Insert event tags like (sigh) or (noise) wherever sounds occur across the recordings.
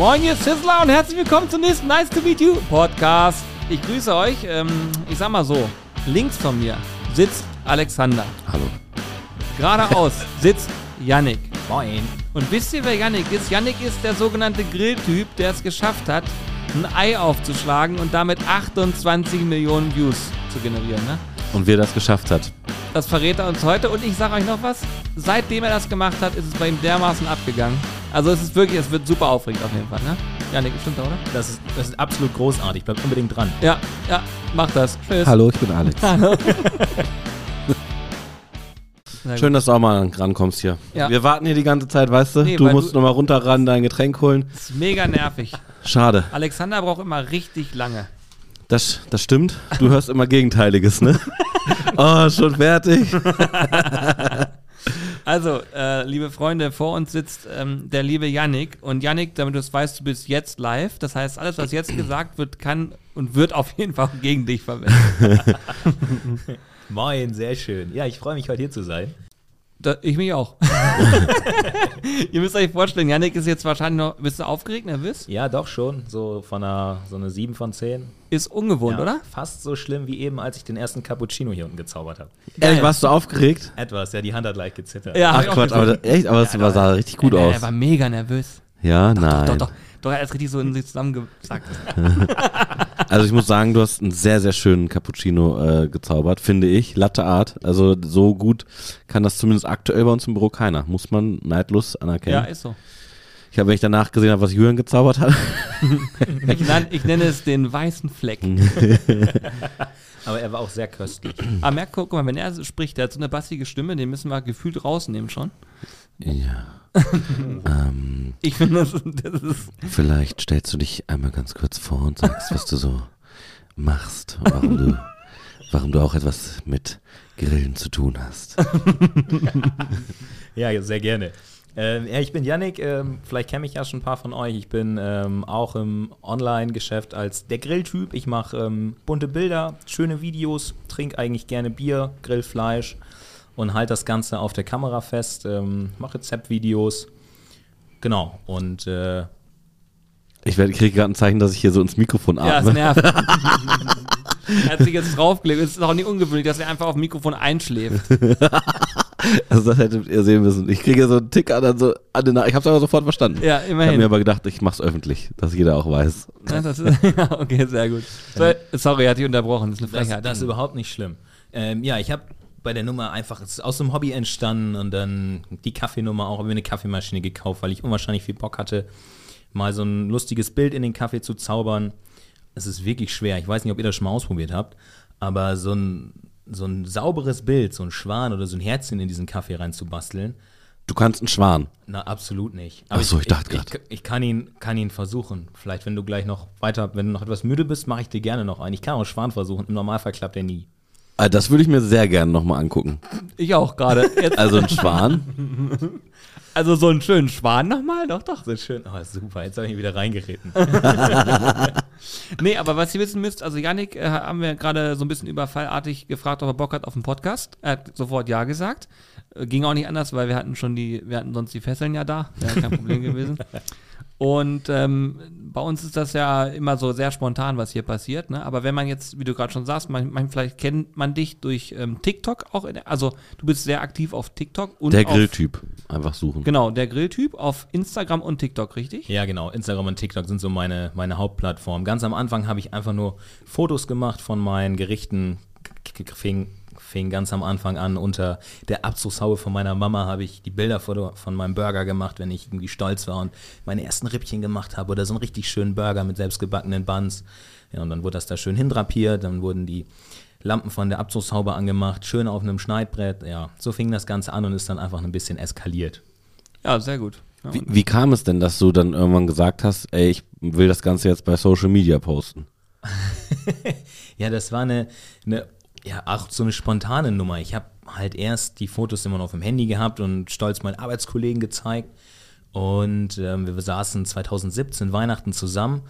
Moin, ihr Sizzler und herzlich willkommen zum nächsten Nice to Meet You Podcast. Ich grüße euch. Ähm, ich sag mal so: links von mir sitzt Alexander. Hallo. Geradeaus (laughs) sitzt Yannick. Moin. Und wisst ihr, wer Yannick ist? Yannick ist der sogenannte Grilltyp, der es geschafft hat, ein Ei aufzuschlagen und damit 28 Millionen Views zu generieren. Ne? Und wer das geschafft hat. Das verrät er uns heute. Und ich sage euch noch was: Seitdem er das gemacht hat, ist es bei ihm dermaßen abgegangen. Also, es ist wirklich, es wird super aufregend auf jeden Fall. Ne? Yannick, stimmt da, oder? Das ist, das ist absolut großartig. Bleibt unbedingt dran. Ja, ja, mach das. Tschüss. Hallo, ich bin Alex. Hallo. (laughs) Schön, dass du auch mal rankommst hier. Ja. Wir warten hier die ganze Zeit, weißt du? Nee, du musst du- nochmal runterran, dein Getränk holen. gut. ist mega nervig. Schade. Alexander braucht immer richtig lange. Das, das stimmt. Du hörst immer Gegenteiliges, ne? (laughs) oh, schon fertig. (laughs) Also, äh, liebe Freunde, vor uns sitzt ähm, der liebe Yannick. Und Yannick, damit du es weißt, du bist jetzt live. Das heißt, alles, was jetzt gesagt wird, kann und wird auf jeden Fall gegen dich verwendet. (laughs) Moin, sehr schön. Ja, ich freue mich, heute hier zu sein. Da, ich mich auch. (laughs) Ihr müsst euch vorstellen, Yannick ist jetzt wahrscheinlich noch. Bist du aufgeregt, nervös? Ja, doch schon. So von einer, so eine 7 von 10. Ist ungewohnt, ja, oder? Fast so schlimm wie eben, als ich den ersten Cappuccino hier unten gezaubert habe. Ehrlich, warst du aufgeregt? Etwas, ja, die Hand hat leicht gezittert. Ja, Ach Quatsch, aber echt, aber es war, sah richtig gut aus. Er war mega nervös. Ja, nein. Doch, doch. Doch, er hat richtig so in sich zusammengesackt. (laughs) Also ich muss sagen, du hast einen sehr, sehr schönen Cappuccino äh, gezaubert, finde ich. Latte Art. Also so gut kann das zumindest aktuell bei uns im Büro keiner. Muss man neidlos Ja, anerkennen. ist so. ich habe, wenn ich danach gesehen habe, was Jürgen gezaubert hat. (laughs) Ich, nenn, ich nenne es den weißen Fleck. (laughs) Aber er war auch sehr köstlich. Aber merk, guck mal, wenn er spricht, der hat so eine bassige Stimme, den müssen wir gefühlt rausnehmen schon. Ja. (laughs) ähm, Ich finde, das, das ist. vielleicht stellst du dich einmal ganz kurz vor und sagst, was du so machst. und Warum du, warum du auch etwas mit Grillen zu tun hast. Ja, sehr gerne. Ähm, ja, ich bin Yannick, ähm, vielleicht kennen mich ja schon ein paar von euch. Ich bin ähm, auch im Online-Geschäft als der Grilltyp. Ich mache ähm, bunte Bilder, schöne Videos, trinke eigentlich gerne Bier, grill Fleisch und halte das Ganze auf der Kamera fest, ähm, mache Rezeptvideos. Genau, und äh, Ich werde- kriege gerade ein Zeichen, dass ich hier so ins Mikrofon Ja, es atme. nervt. (laughs) er hat sich jetzt draufgelegt. Es ist auch nicht ungewöhnlich, dass er einfach auf dem Mikrofon einschläft. (laughs) also das hättet ihr sehen müssen. Ich kriege so einen Tick an, an so, an den, ich habe es aber sofort verstanden. Ja, Ich habe immerhin. mir aber gedacht, ich mache es öffentlich, dass jeder auch weiß. Ja, das ist, (laughs) ja, okay, sehr gut. So, sorry, er hat dich unterbrochen. Das ist eine das, Frechheit. das ist überhaupt nicht schlimm. Ähm, ja, ich habe bei der Nummer einfach, aus dem Hobby entstanden und dann die Kaffeenummer auch, habe mir eine Kaffeemaschine gekauft, weil ich unwahrscheinlich viel Bock hatte, mal so ein lustiges Bild in den Kaffee zu zaubern. Es ist wirklich schwer. Ich weiß nicht, ob ihr das schon mal ausprobiert habt, aber so ein, so ein sauberes Bild, so ein Schwan oder so ein Herzchen in diesen Kaffee reinzubasteln, Du kannst einen Schwan. na, absolut nicht. Ach so, ich dachte ich, grad. ich, kann ihn, kann ihn versuchen. Vielleicht, wenn du gleich noch weiter, wenn du noch etwas müde bist, mache ich dir gerne noch einen. Ich kann auch einen Schwan versuchen. Im Normalfall klappt er nie. Ah, Das würde ich mir sehr gerne nochmal angucken. Ich auch gerade. Also ein Schwan. (laughs) Also so einen schönen Schwan nochmal? Doch, doch. So schön. Oh, super. Jetzt habe ich ihn wieder reingeritten. (laughs) Nee, aber was ihr wissen müsst, also Yannick äh, haben wir gerade so ein bisschen überfallartig gefragt, ob er Bock hat auf einen Podcast. Er hat sofort Ja gesagt. Äh, Ging auch nicht anders, weil wir hatten schon die, wir hatten sonst die Fesseln ja da. Wäre kein Problem gewesen. (laughs) Und ähm, bei uns ist das ja immer so sehr spontan, was hier passiert. Ne? Aber wenn man jetzt, wie du gerade schon sagst, man, man, vielleicht kennt man dich durch ähm, TikTok auch. In der, also du bist sehr aktiv auf TikTok und Der Grilltyp. Einfach suchen. Genau, der Grilltyp auf Instagram und TikTok, richtig? Ja, genau. Instagram und TikTok sind so meine, meine Hauptplattformen. Ganz am Anfang habe ich einfach nur Fotos gemacht von meinen Gerichten. Fing, fing ganz am Anfang an. Unter der Abzugshaube von meiner Mama habe ich die Bilder von, meinem Burger gemacht, wenn ich irgendwie stolz war und meine ersten Rippchen gemacht habe oder so einen richtig schönen Burger mit selbstgebackenen Buns. Ja, und dann wurde das da schön hindrapiert, dann wurden die Lampen von der Abzugshaube angemacht, schön auf einem Schneidbrett. Ja, so fing das Ganze an und ist dann einfach ein bisschen eskaliert. Ja, sehr gut. Ja, Wie, wie kam es denn, dass du dann irgendwann gesagt hast, ey, ich will das Ganze jetzt bei Social Media posten? (laughs) Ja, das war eine, eine ja, auch so eine spontane Nummer. Ich habe halt erst die Fotos immer noch auf dem Handy gehabt und stolz meinen Arbeitskollegen gezeigt. Und ähm, wir saßen 2017 Weihnachten zusammen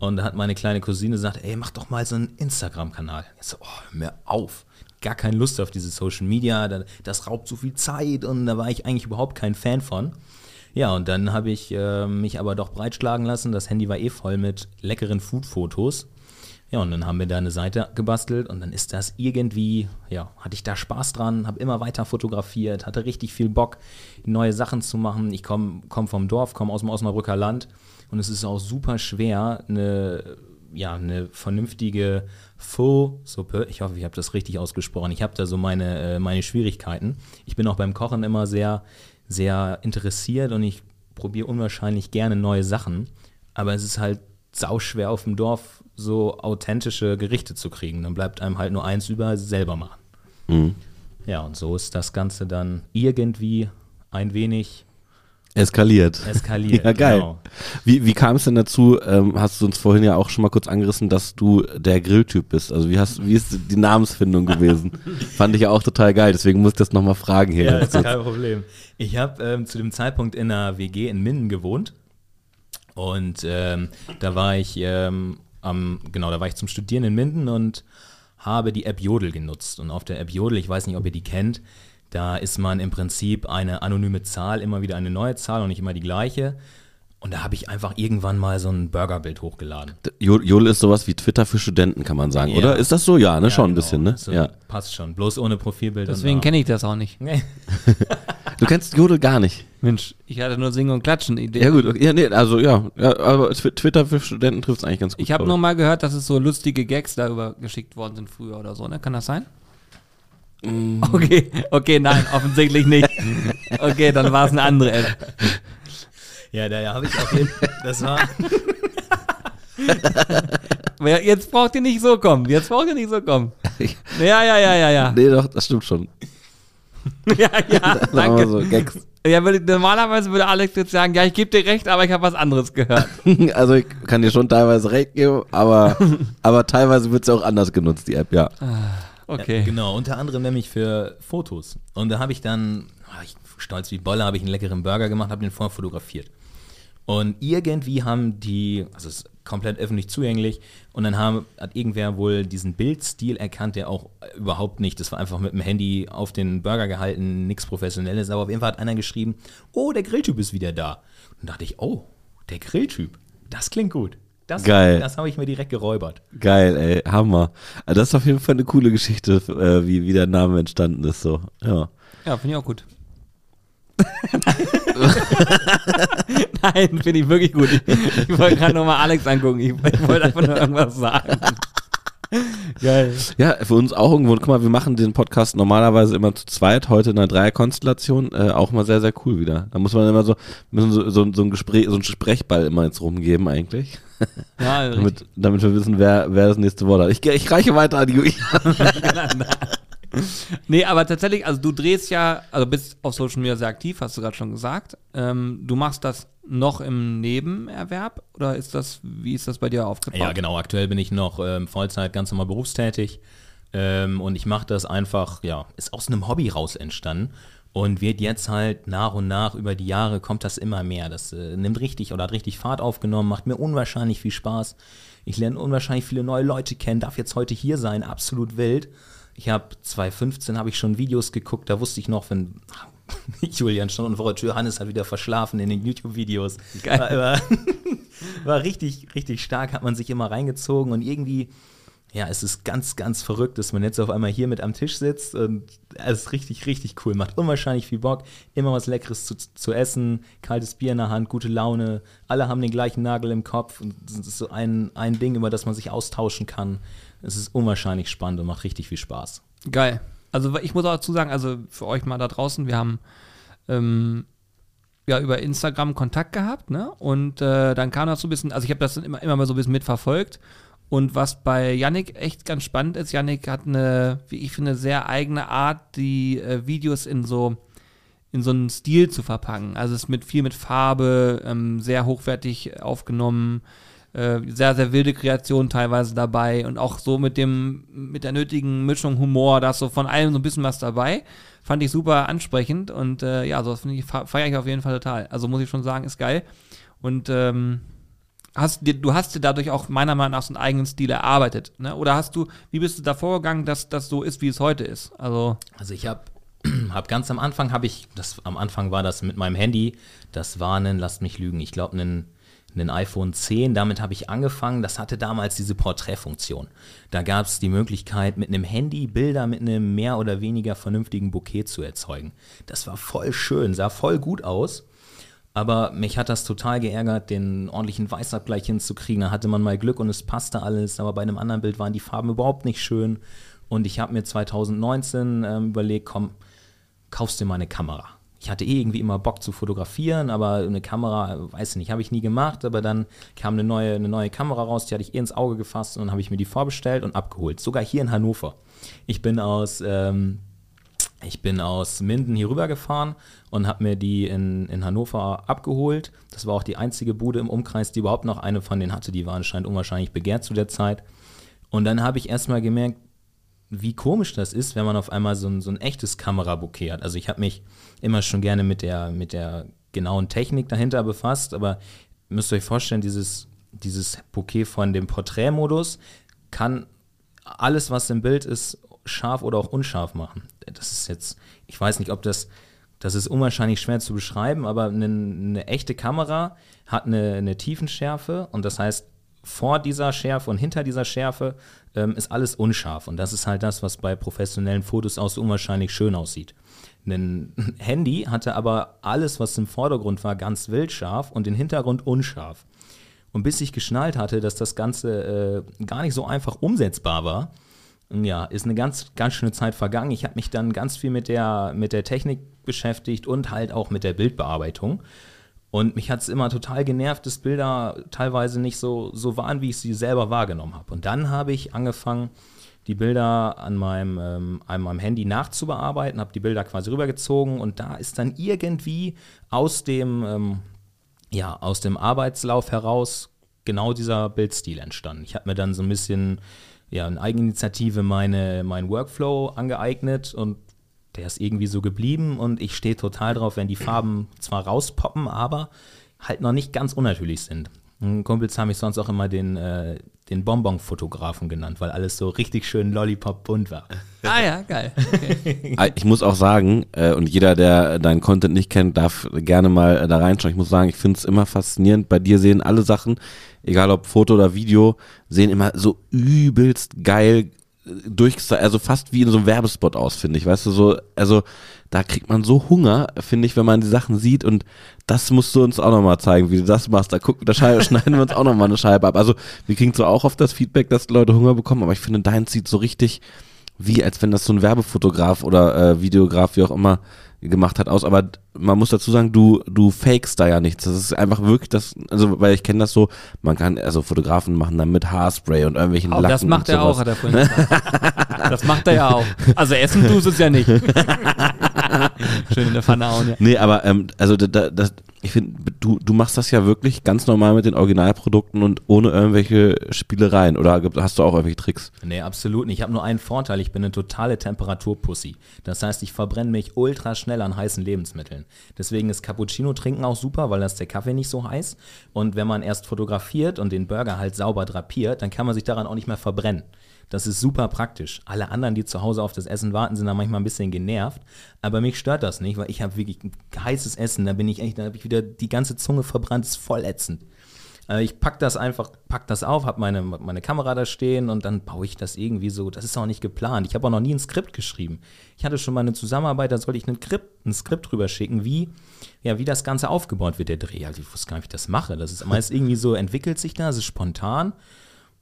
und da hat meine kleine Cousine gesagt, ey, mach doch mal so einen Instagram-Kanal. Ich so, oh, hör mir auf. Gar keine Lust auf diese Social Media, da- das raubt so viel Zeit und da war ich eigentlich überhaupt kein Fan von. Ja, und dann habe ich äh, mich aber doch breitschlagen lassen. Das Handy war eh voll mit leckeren Food-Fotos. Ja, und dann haben wir da eine Seite gebastelt und dann ist das irgendwie, ja, hatte ich da Spaß dran, habe immer weiter fotografiert, hatte richtig viel Bock, neue Sachen zu machen. Ich komme komm vom Dorf, komme aus dem Osnabrücker Land und es ist auch super schwer, eine, ja, eine vernünftige Pho-Suppe, ich hoffe, ich habe das richtig ausgesprochen, ich habe da so meine, äh, meine Schwierigkeiten. Ich bin auch beim Kochen immer sehr, sehr interessiert und ich probiere unwahrscheinlich gerne neue Sachen, aber es ist halt sauschwer auf dem Dorf so authentische Gerichte zu kriegen. Dann bleibt einem halt nur eins über, selber machen. Mhm. Ja, und so ist das Ganze dann irgendwie ein wenig Eskaliert. eskaliert. (laughs) Ja, geil. Genau. Wie, wie kam es denn dazu, ähm, hast du uns vorhin ja auch schon mal kurz angerissen, dass du der Grilltyp bist? Also wie hast wie ist die Namensfindung gewesen? (laughs) Fand ich ja auch total geil, deswegen muss ich das nochmal fragen hier. Ja, ist kurz. kein Problem. Ich habe ähm, zu dem Zeitpunkt in einer WG in Minden gewohnt. Und ähm, da war ich ähm, genau, da war ich zum Studieren in Minden und habe die App Jodel genutzt. Und auf der App Jodel, ich weiß nicht, ob ihr die kennt, da ist man im Prinzip eine anonyme Zahl, immer wieder eine neue Zahl und nicht immer die gleiche. Und da habe ich einfach irgendwann mal so ein Burgerbild hochgeladen. Jo- Jodel ist sowas wie Twitter für Studenten, kann man sagen, Ja. oder? Ist das so? Ja, ne? Ja, schon ein genau. bisschen, ne? So, Ja. Passt schon. Bloß ohne Profilbild. Deswegen kenne ich das auch nicht. Nee. (laughs) Du kennst Jodel gar nicht. Mensch, ich hatte nur Singen und Klatschen Idee. Ja gut, okay. ja, nee, also ja, ja aber Twi- Twitter für Studenten trifft es eigentlich ganz gut. Ich habe nur mal gehört, dass es so lustige Gags darüber geschickt worden sind früher oder so, ne? Kann das sein? Mm. (laughs) Okay, okay, nein, offensichtlich nicht. Okay, dann war es eine andere App. Ja, da habe ich auf jeden Fall. Das war. (laughs) Jetzt braucht ihr nicht so kommen. Jetzt braucht ihr nicht so kommen. (laughs) Ja, ja, ja, ja, ja. Nee, doch, das stimmt schon. (laughs) Ja, ja, danke. so, Gags. Ja, würde, normalerweise würde Alex jetzt sagen, ja, ich gebe dir recht, aber ich habe was anderes gehört. (laughs) Also ich kann dir schon teilweise recht geben, aber, (laughs) aber teilweise wird es auch anders genutzt, die App, ja. Okay. Ja, genau, unter anderem nämlich für Fotos. Und da habe ich dann, ah, ich, stolz wie Bolle, habe ich einen leckeren Burger gemacht, habe den vorher fotografiert. Und irgendwie haben die, also es ist komplett öffentlich zugänglich, und dann haben, hat irgendwer wohl diesen Bildstil erkannt, der auch überhaupt nicht, das war einfach mit dem Handy auf den Burger gehalten, nichts Professionelles, aber auf jeden Fall hat einer geschrieben, oh, der Grilltyp ist wieder da. Und dann dachte ich, oh, der Grilltyp, das klingt gut. Das, Geil. Das habe ich mir direkt geräubert. Geil, ey, Hammer. Also das ist auf jeden Fall eine coole Geschichte, äh, wie, wie der Name entstanden ist, so. Ja. Ja, finde ich auch gut. (laughs) Nein, finde ich wirklich gut. Ich, ich wollte gerade nochmal Alex angucken. Ich, ich wollte einfach nur irgendwas sagen. Geil. Ja, für uns auch irgendwo, guck mal, wir machen den Podcast normalerweise immer zu zweit, heute in einer Dreierkonstellation, äh, auch mal sehr, sehr cool wieder. Da muss man immer so, müssen so, so, so ein Gespräch, so ein Sprechball immer jetzt rumgeben eigentlich. Ja. (laughs) Damit, damit wir wissen, wer, wer das nächste Wort hat. Ich, ich reiche weiter an die Julian. (laughs) (laughs) Nee, aber tatsächlich, also du drehst ja, also bist auf Social Media sehr aktiv, hast du gerade schon gesagt. Ähm, du machst das noch im Nebenerwerb oder ist das, wie ist das bei dir aufgebaut? Ja, genau. Aktuell bin ich noch ähm, Vollzeit ganz normal berufstätig. Ähm, und ich mache das einfach, ja, ist aus einem Hobby raus entstanden. Und wird jetzt halt nach und nach über die Jahre kommt das immer mehr. Das äh, nimmt richtig oder hat richtig Fahrt aufgenommen, macht mir unwahrscheinlich viel Spaß. Ich lerne unwahrscheinlich viele neue Leute kennen, darf jetzt heute hier sein, absolut wild. Ich habe 2015 habe ich schon Videos geguckt, da wusste ich noch, wenn (laughs) Julian stand vor der Tür, Hannes hat wieder verschlafen in den YouTube-Videos. War, (laughs) war richtig, richtig stark, hat man sich immer reingezogen und irgendwie, ja, es ist ganz, ganz verrückt, dass man jetzt auf einmal hier mit am Tisch sitzt und es ist richtig, richtig cool. Macht unwahrscheinlich viel Bock, immer was Leckeres zu, zu essen, kaltes Bier in der Hand, gute Laune. Alle haben den gleichen Nagel im Kopf und es ist so ein, ein Ding, über das man sich austauschen kann. Es ist unwahrscheinlich spannend und macht richtig viel Spaß. Geil. Also ich muss auch dazu sagen, also für euch mal da draußen, wir haben ähm, ja über Instagram Kontakt gehabt, ne? Und äh, dann kam das so ein bisschen, also ich habe das dann immer, immer mal so ein bisschen mitverfolgt. Und was bei Yannick echt ganz spannend ist, Yannick hat eine, wie ich finde, sehr eigene Art, die äh, Videos in so in so einen Stil zu verpacken. Also es ist mit viel mit Farbe, ähm, sehr hochwertig aufgenommen, äh, sehr, sehr wilde Kreation teilweise dabei und auch so mit dem, mit der nötigen Mischung Humor, da ist so von allem so ein bisschen was dabei. Fand ich super ansprechend und äh, ja, so fe- feiere ich auf jeden Fall total. Also muss ich schon sagen, ist geil. Und ähm, hast dir, du hast dir dadurch auch meiner Meinung nach so einen eigenen Stil erarbeitet, ne? Oder hast du, wie bist du da vorgegangen, dass das so ist, wie es heute ist? Also, Also ich habe (clears throat) habe ganz am Anfang habe ich, das am Anfang war das mit meinem Handy, das war ein, lasst mich lügen, ich glaube ein ein iPhone 10, damit habe ich angefangen. Das hatte damals diese Porträtfunktion. Da gab es die Möglichkeit, mit einem Handy Bilder mit einem mehr oder weniger vernünftigen Bouquet zu erzeugen. Das war voll schön, sah voll gut aus. Aber mich hat das total geärgert, den ordentlichen Weißabgleich hinzukriegen. Da hatte man mal Glück und es passte alles. Aber bei einem anderen Bild waren die Farben überhaupt nicht schön. Und ich habe mir 2019 ähm, überlegt, komm, kaufst dir mal eine Kamera ich hatte eh irgendwie immer Bock zu fotografieren, aber eine Kamera, weiß ich nicht, habe ich nie gemacht. Aber dann kam eine neue, eine neue Kamera raus, die hatte ich eh ins Auge gefasst und dann habe ich mir die vorbestellt und abgeholt. Sogar hier in Hannover. Ich bin aus, ähm, ich bin aus Minden hier rüber gefahren und habe mir die in, in Hannover abgeholt. Das war auch die einzige Bude im Umkreis, die überhaupt noch eine von denen hatte. Die war anscheinend unwahrscheinlich begehrt zu der Zeit. Und dann habe ich erstmal gemerkt, wie komisch das ist, wenn man auf einmal so ein, so ein echtes Kamerabouquet hat. Also ich habe mich immer schon gerne mit der, mit der genauen Technik dahinter befasst, aber müsst ihr euch vorstellen, dieses, dieses Bouquet von dem Porträtmodus kann alles, was im Bild ist, scharf oder auch unscharf machen. Das ist jetzt, ich weiß nicht, ob das, das ist unwahrscheinlich schwer zu beschreiben, aber eine, eine echte Kamera hat eine, eine Tiefenschärfe und das heißt, vor dieser Schärfe und hinter dieser Schärfe ähm, ist alles unscharf. Und das ist halt das, was bei professionellen Fotos auch so unwahrscheinlich schön aussieht. Ein Handy hatte aber alles, was im Vordergrund war, ganz wildscharf und den Hintergrund unscharf. Und bis ich geschnallt hatte, dass das Ganze äh, gar nicht so einfach umsetzbar war, ja, ist eine ganz, ganz schöne Zeit vergangen. Ich habe mich dann ganz viel mit der, mit der Technik beschäftigt und halt auch mit der Bildbearbeitung. Und mich hat es immer total genervt, dass Bilder teilweise nicht so, so waren, wie ich sie selber wahrgenommen habe. Und dann habe ich angefangen, die Bilder an meinem, ähm, an meinem Handy nachzubearbeiten, habe die Bilder quasi rübergezogen und da ist dann irgendwie aus dem, ähm, ja, aus dem Arbeitslauf heraus genau dieser Bildstil entstanden. Ich habe mir dann so ein bisschen ja, in Eigeninitiative meine, meinen Workflow angeeignet und der ist irgendwie so geblieben und ich stehe total drauf, wenn die Farben zwar rauspoppen, aber halt noch nicht ganz unnatürlich sind. Kumpels haben mich sonst auch immer den, äh, den Bonbon-Fotografen genannt, weil alles so richtig schön Lollipop-bunt war. Ah ja, geil. Okay. Ah, ich muss auch sagen, äh, und jeder, der deinen Content nicht kennt, darf gerne mal äh, da reinschauen. Ich muss sagen, ich finde es immer faszinierend. Bei dir sehen alle Sachen, egal ob Foto oder Video, sehen immer so übelst geil durch, also fast wie in so einem Werbespot aus, finde ich. Weißt du, so, also da kriegt man so Hunger, finde ich, wenn man die Sachen sieht und das musst du uns auch nochmal zeigen, wie du das machst. Da gucken, da (laughs) schneiden wir uns auch nochmal eine Scheibe ab. Also wir kriegen zwar auch oft das Feedback, dass Leute Hunger bekommen, aber ich finde, dein sieht so richtig wie, als wenn das so ein Werbefotograf oder äh, Videograf, wie auch immer, gemacht hat aus, aber man muss dazu sagen, du du fakest da ja nichts. Das ist einfach wirklich das, also weil ich kenne das so, man kann, also Fotografen machen dann mit Haarspray und irgendwelchen Oh, Lacken das macht er auch, hat er vorhin gesagt. (laughs) Das macht er ja auch. Also essen tust es ja nicht. (laughs) Schön in der Pfanne hauen, ja. Nee, aber ähm, also da, da, das, ich finde, du, du machst das ja wirklich ganz normal mit den Originalprodukten und ohne irgendwelche Spielereien. Oder hast du auch irgendwelche Tricks? Nee, absolut nicht. Ich habe nur einen Vorteil, ich bin eine totale Temperaturpussy. Das heißt, ich verbrenne mich ultra schnell an heißen Lebensmitteln. Deswegen ist Cappuccino trinken auch super, weil da ist der Kaffee nicht so heiß. Und wenn man erst fotografiert und den Burger halt sauber drapiert, dann kann man sich daran auch nicht mehr verbrennen. Das ist super praktisch. Alle anderen, die zu Hause auf das Essen warten, sind da manchmal ein bisschen genervt. Aber mich stört das nicht, weil ich habe wirklich heißes Essen. Da bin ich echt, da habe ich wieder die ganze Zunge verbrannt, ist voll ätzend. Äh, Ich pack das einfach, pack das auf, habe meine, meine Kamera da stehen und dann baue ich das irgendwie so. Das ist auch nicht geplant. Ich habe auch noch nie ein Skript geschrieben. Ich hatte schon mal eine Zusammenarbeit, da sollte ich ein Skript, ein Skript drüber schicken, wie, ja, wie das Ganze aufgebaut wird, der Dreh. Also ich wusste gar nicht, wie ich das mache. Das ist meist irgendwie so, entwickelt sich da, es ist spontan.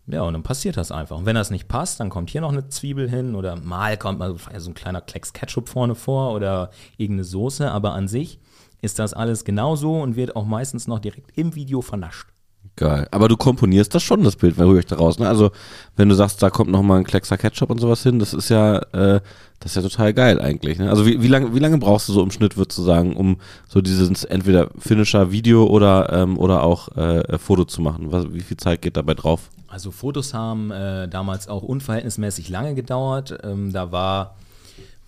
Ja, und dann passiert das einfach. Und wenn das nicht passt, dann kommt hier noch eine Zwiebel hin oder mal kommt mal so ein kleiner Klecks Ketchup vorne vor oder irgendeine Soße. Aber an sich ist das alles genauso und wird auch meistens noch direkt im Video vernascht. Geil. Aber du komponierst das schon, das Bild, wenn höre ich daraus. Ne? Also, wenn du sagst, da kommt noch mal ein Kleckser Ketchup und sowas hin, das ist ja, äh, das ist ja total geil eigentlich. Ne? Also, wie, wie lange wie lange brauchst du so im Schnitt, würdest du sagen, um so dieses entweder Finisher Video oder, ähm, oder auch äh, Foto zu machen? Was, wie viel Zeit geht dabei drauf? Also Fotos haben äh, damals auch unverhältnismäßig lange gedauert. Ähm, da war,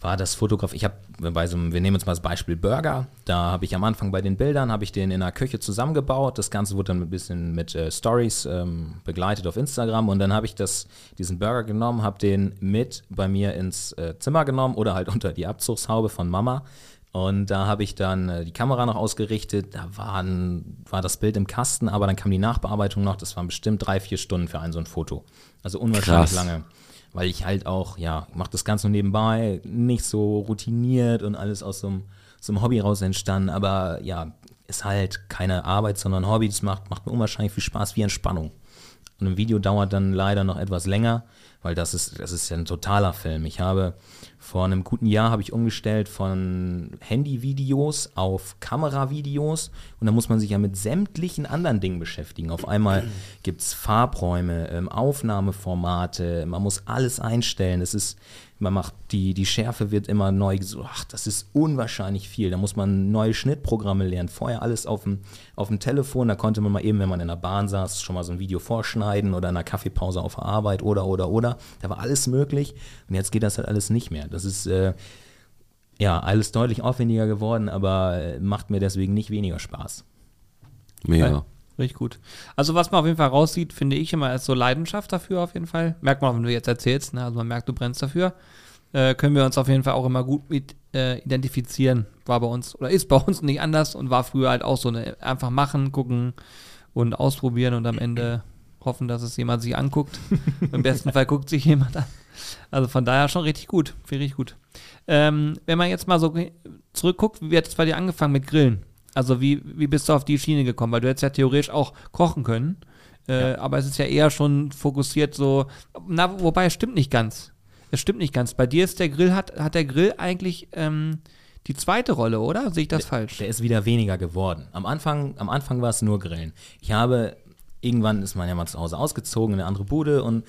war das Fotograf. Ich habe bei so einem, wir nehmen uns mal das Beispiel Burger. Da habe ich am Anfang bei den Bildern, habe ich den in der Küche zusammengebaut. Das Ganze wurde dann ein bisschen mit äh, Stories ähm, begleitet auf Instagram. Und dann habe ich das, diesen Burger genommen, habe den mit bei mir ins äh, Zimmer genommen oder halt (laughs) unter die Abzugshaube von Mama. Und da habe ich dann äh, die Kamera noch ausgerichtet. Da waren, war das Bild im Kasten, aber dann kam die Nachbearbeitung noch. Das waren bestimmt drei, vier Stunden für ein so ein Foto. Also unwahrscheinlich Krass. lange weil ich halt auch, ja, mache das Ganze nebenbei, nicht so routiniert und alles aus so einem, so einem Hobby raus entstanden, aber ja, ist halt keine Arbeit, sondern ein Hobby, das macht, macht mir unwahrscheinlich viel Spaß wie Entspannung. Und ein Video dauert dann leider noch etwas länger, weil das ist, das ist ja ein totaler Film. Ich habe vor einem guten Jahr habe ich umgestellt von Handyvideos auf Kameravideos und da muss man sich ja mit sämtlichen anderen Dingen beschäftigen. Auf einmal gibt es Farbräume, ähm, Aufnahmeformate, man muss alles einstellen. Es ist, man macht die, die Schärfe wird immer neu gesucht. Ach, das ist unwahrscheinlich viel. Da muss man neue Schnittprogramme lernen. Vorher alles auf dem, auf dem Telefon, da konnte man mal eben, wenn man in der Bahn saß, schon mal so ein Video vorschneiden oder in einer Kaffeepause auf der Arbeit oder, oder, oder. Da war alles möglich und jetzt geht das halt alles nicht mehr. Das ist, äh, ja, alles deutlich aufwendiger geworden, aber äh, macht mir deswegen nicht weniger Spaß. Mega. Richtig gut. Also was man auf jeden Fall raussieht, finde ich immer, ist so Leidenschaft dafür auf jeden Fall. Merkt man auch, wenn du jetzt erzählst, ne? also man merkt, du brennst dafür. Äh, können wir uns auf jeden Fall auch immer gut mit äh, identifizieren. War bei uns oder ist bei uns nicht anders und war früher halt auch so eine einfach machen, gucken und ausprobieren und am Ende hoffen, dass es jemand sich anguckt. (laughs) Im besten Fall guckt sich jemand an. Also von daher schon richtig gut, viel richtig gut. Ähm, wenn man jetzt mal so zurückguckt, wie hat es bei dir angefangen mit Grillen? Also wie, wie bist du auf die Schiene gekommen? Weil du hättest ja theoretisch auch kochen können, äh, aber es ist ja eher schon fokussiert so, na, wobei es stimmt nicht ganz. Es stimmt nicht ganz. Bei dir ist der Grill, hat, hat der Grill eigentlich ähm, die zweite Rolle, oder? Sehe ich das falsch? Der ist wieder weniger geworden. Am Anfang, am Anfang war es nur Grillen. Ich habe, irgendwann ist man ja mal zu Hause ausgezogen in eine andere Bude und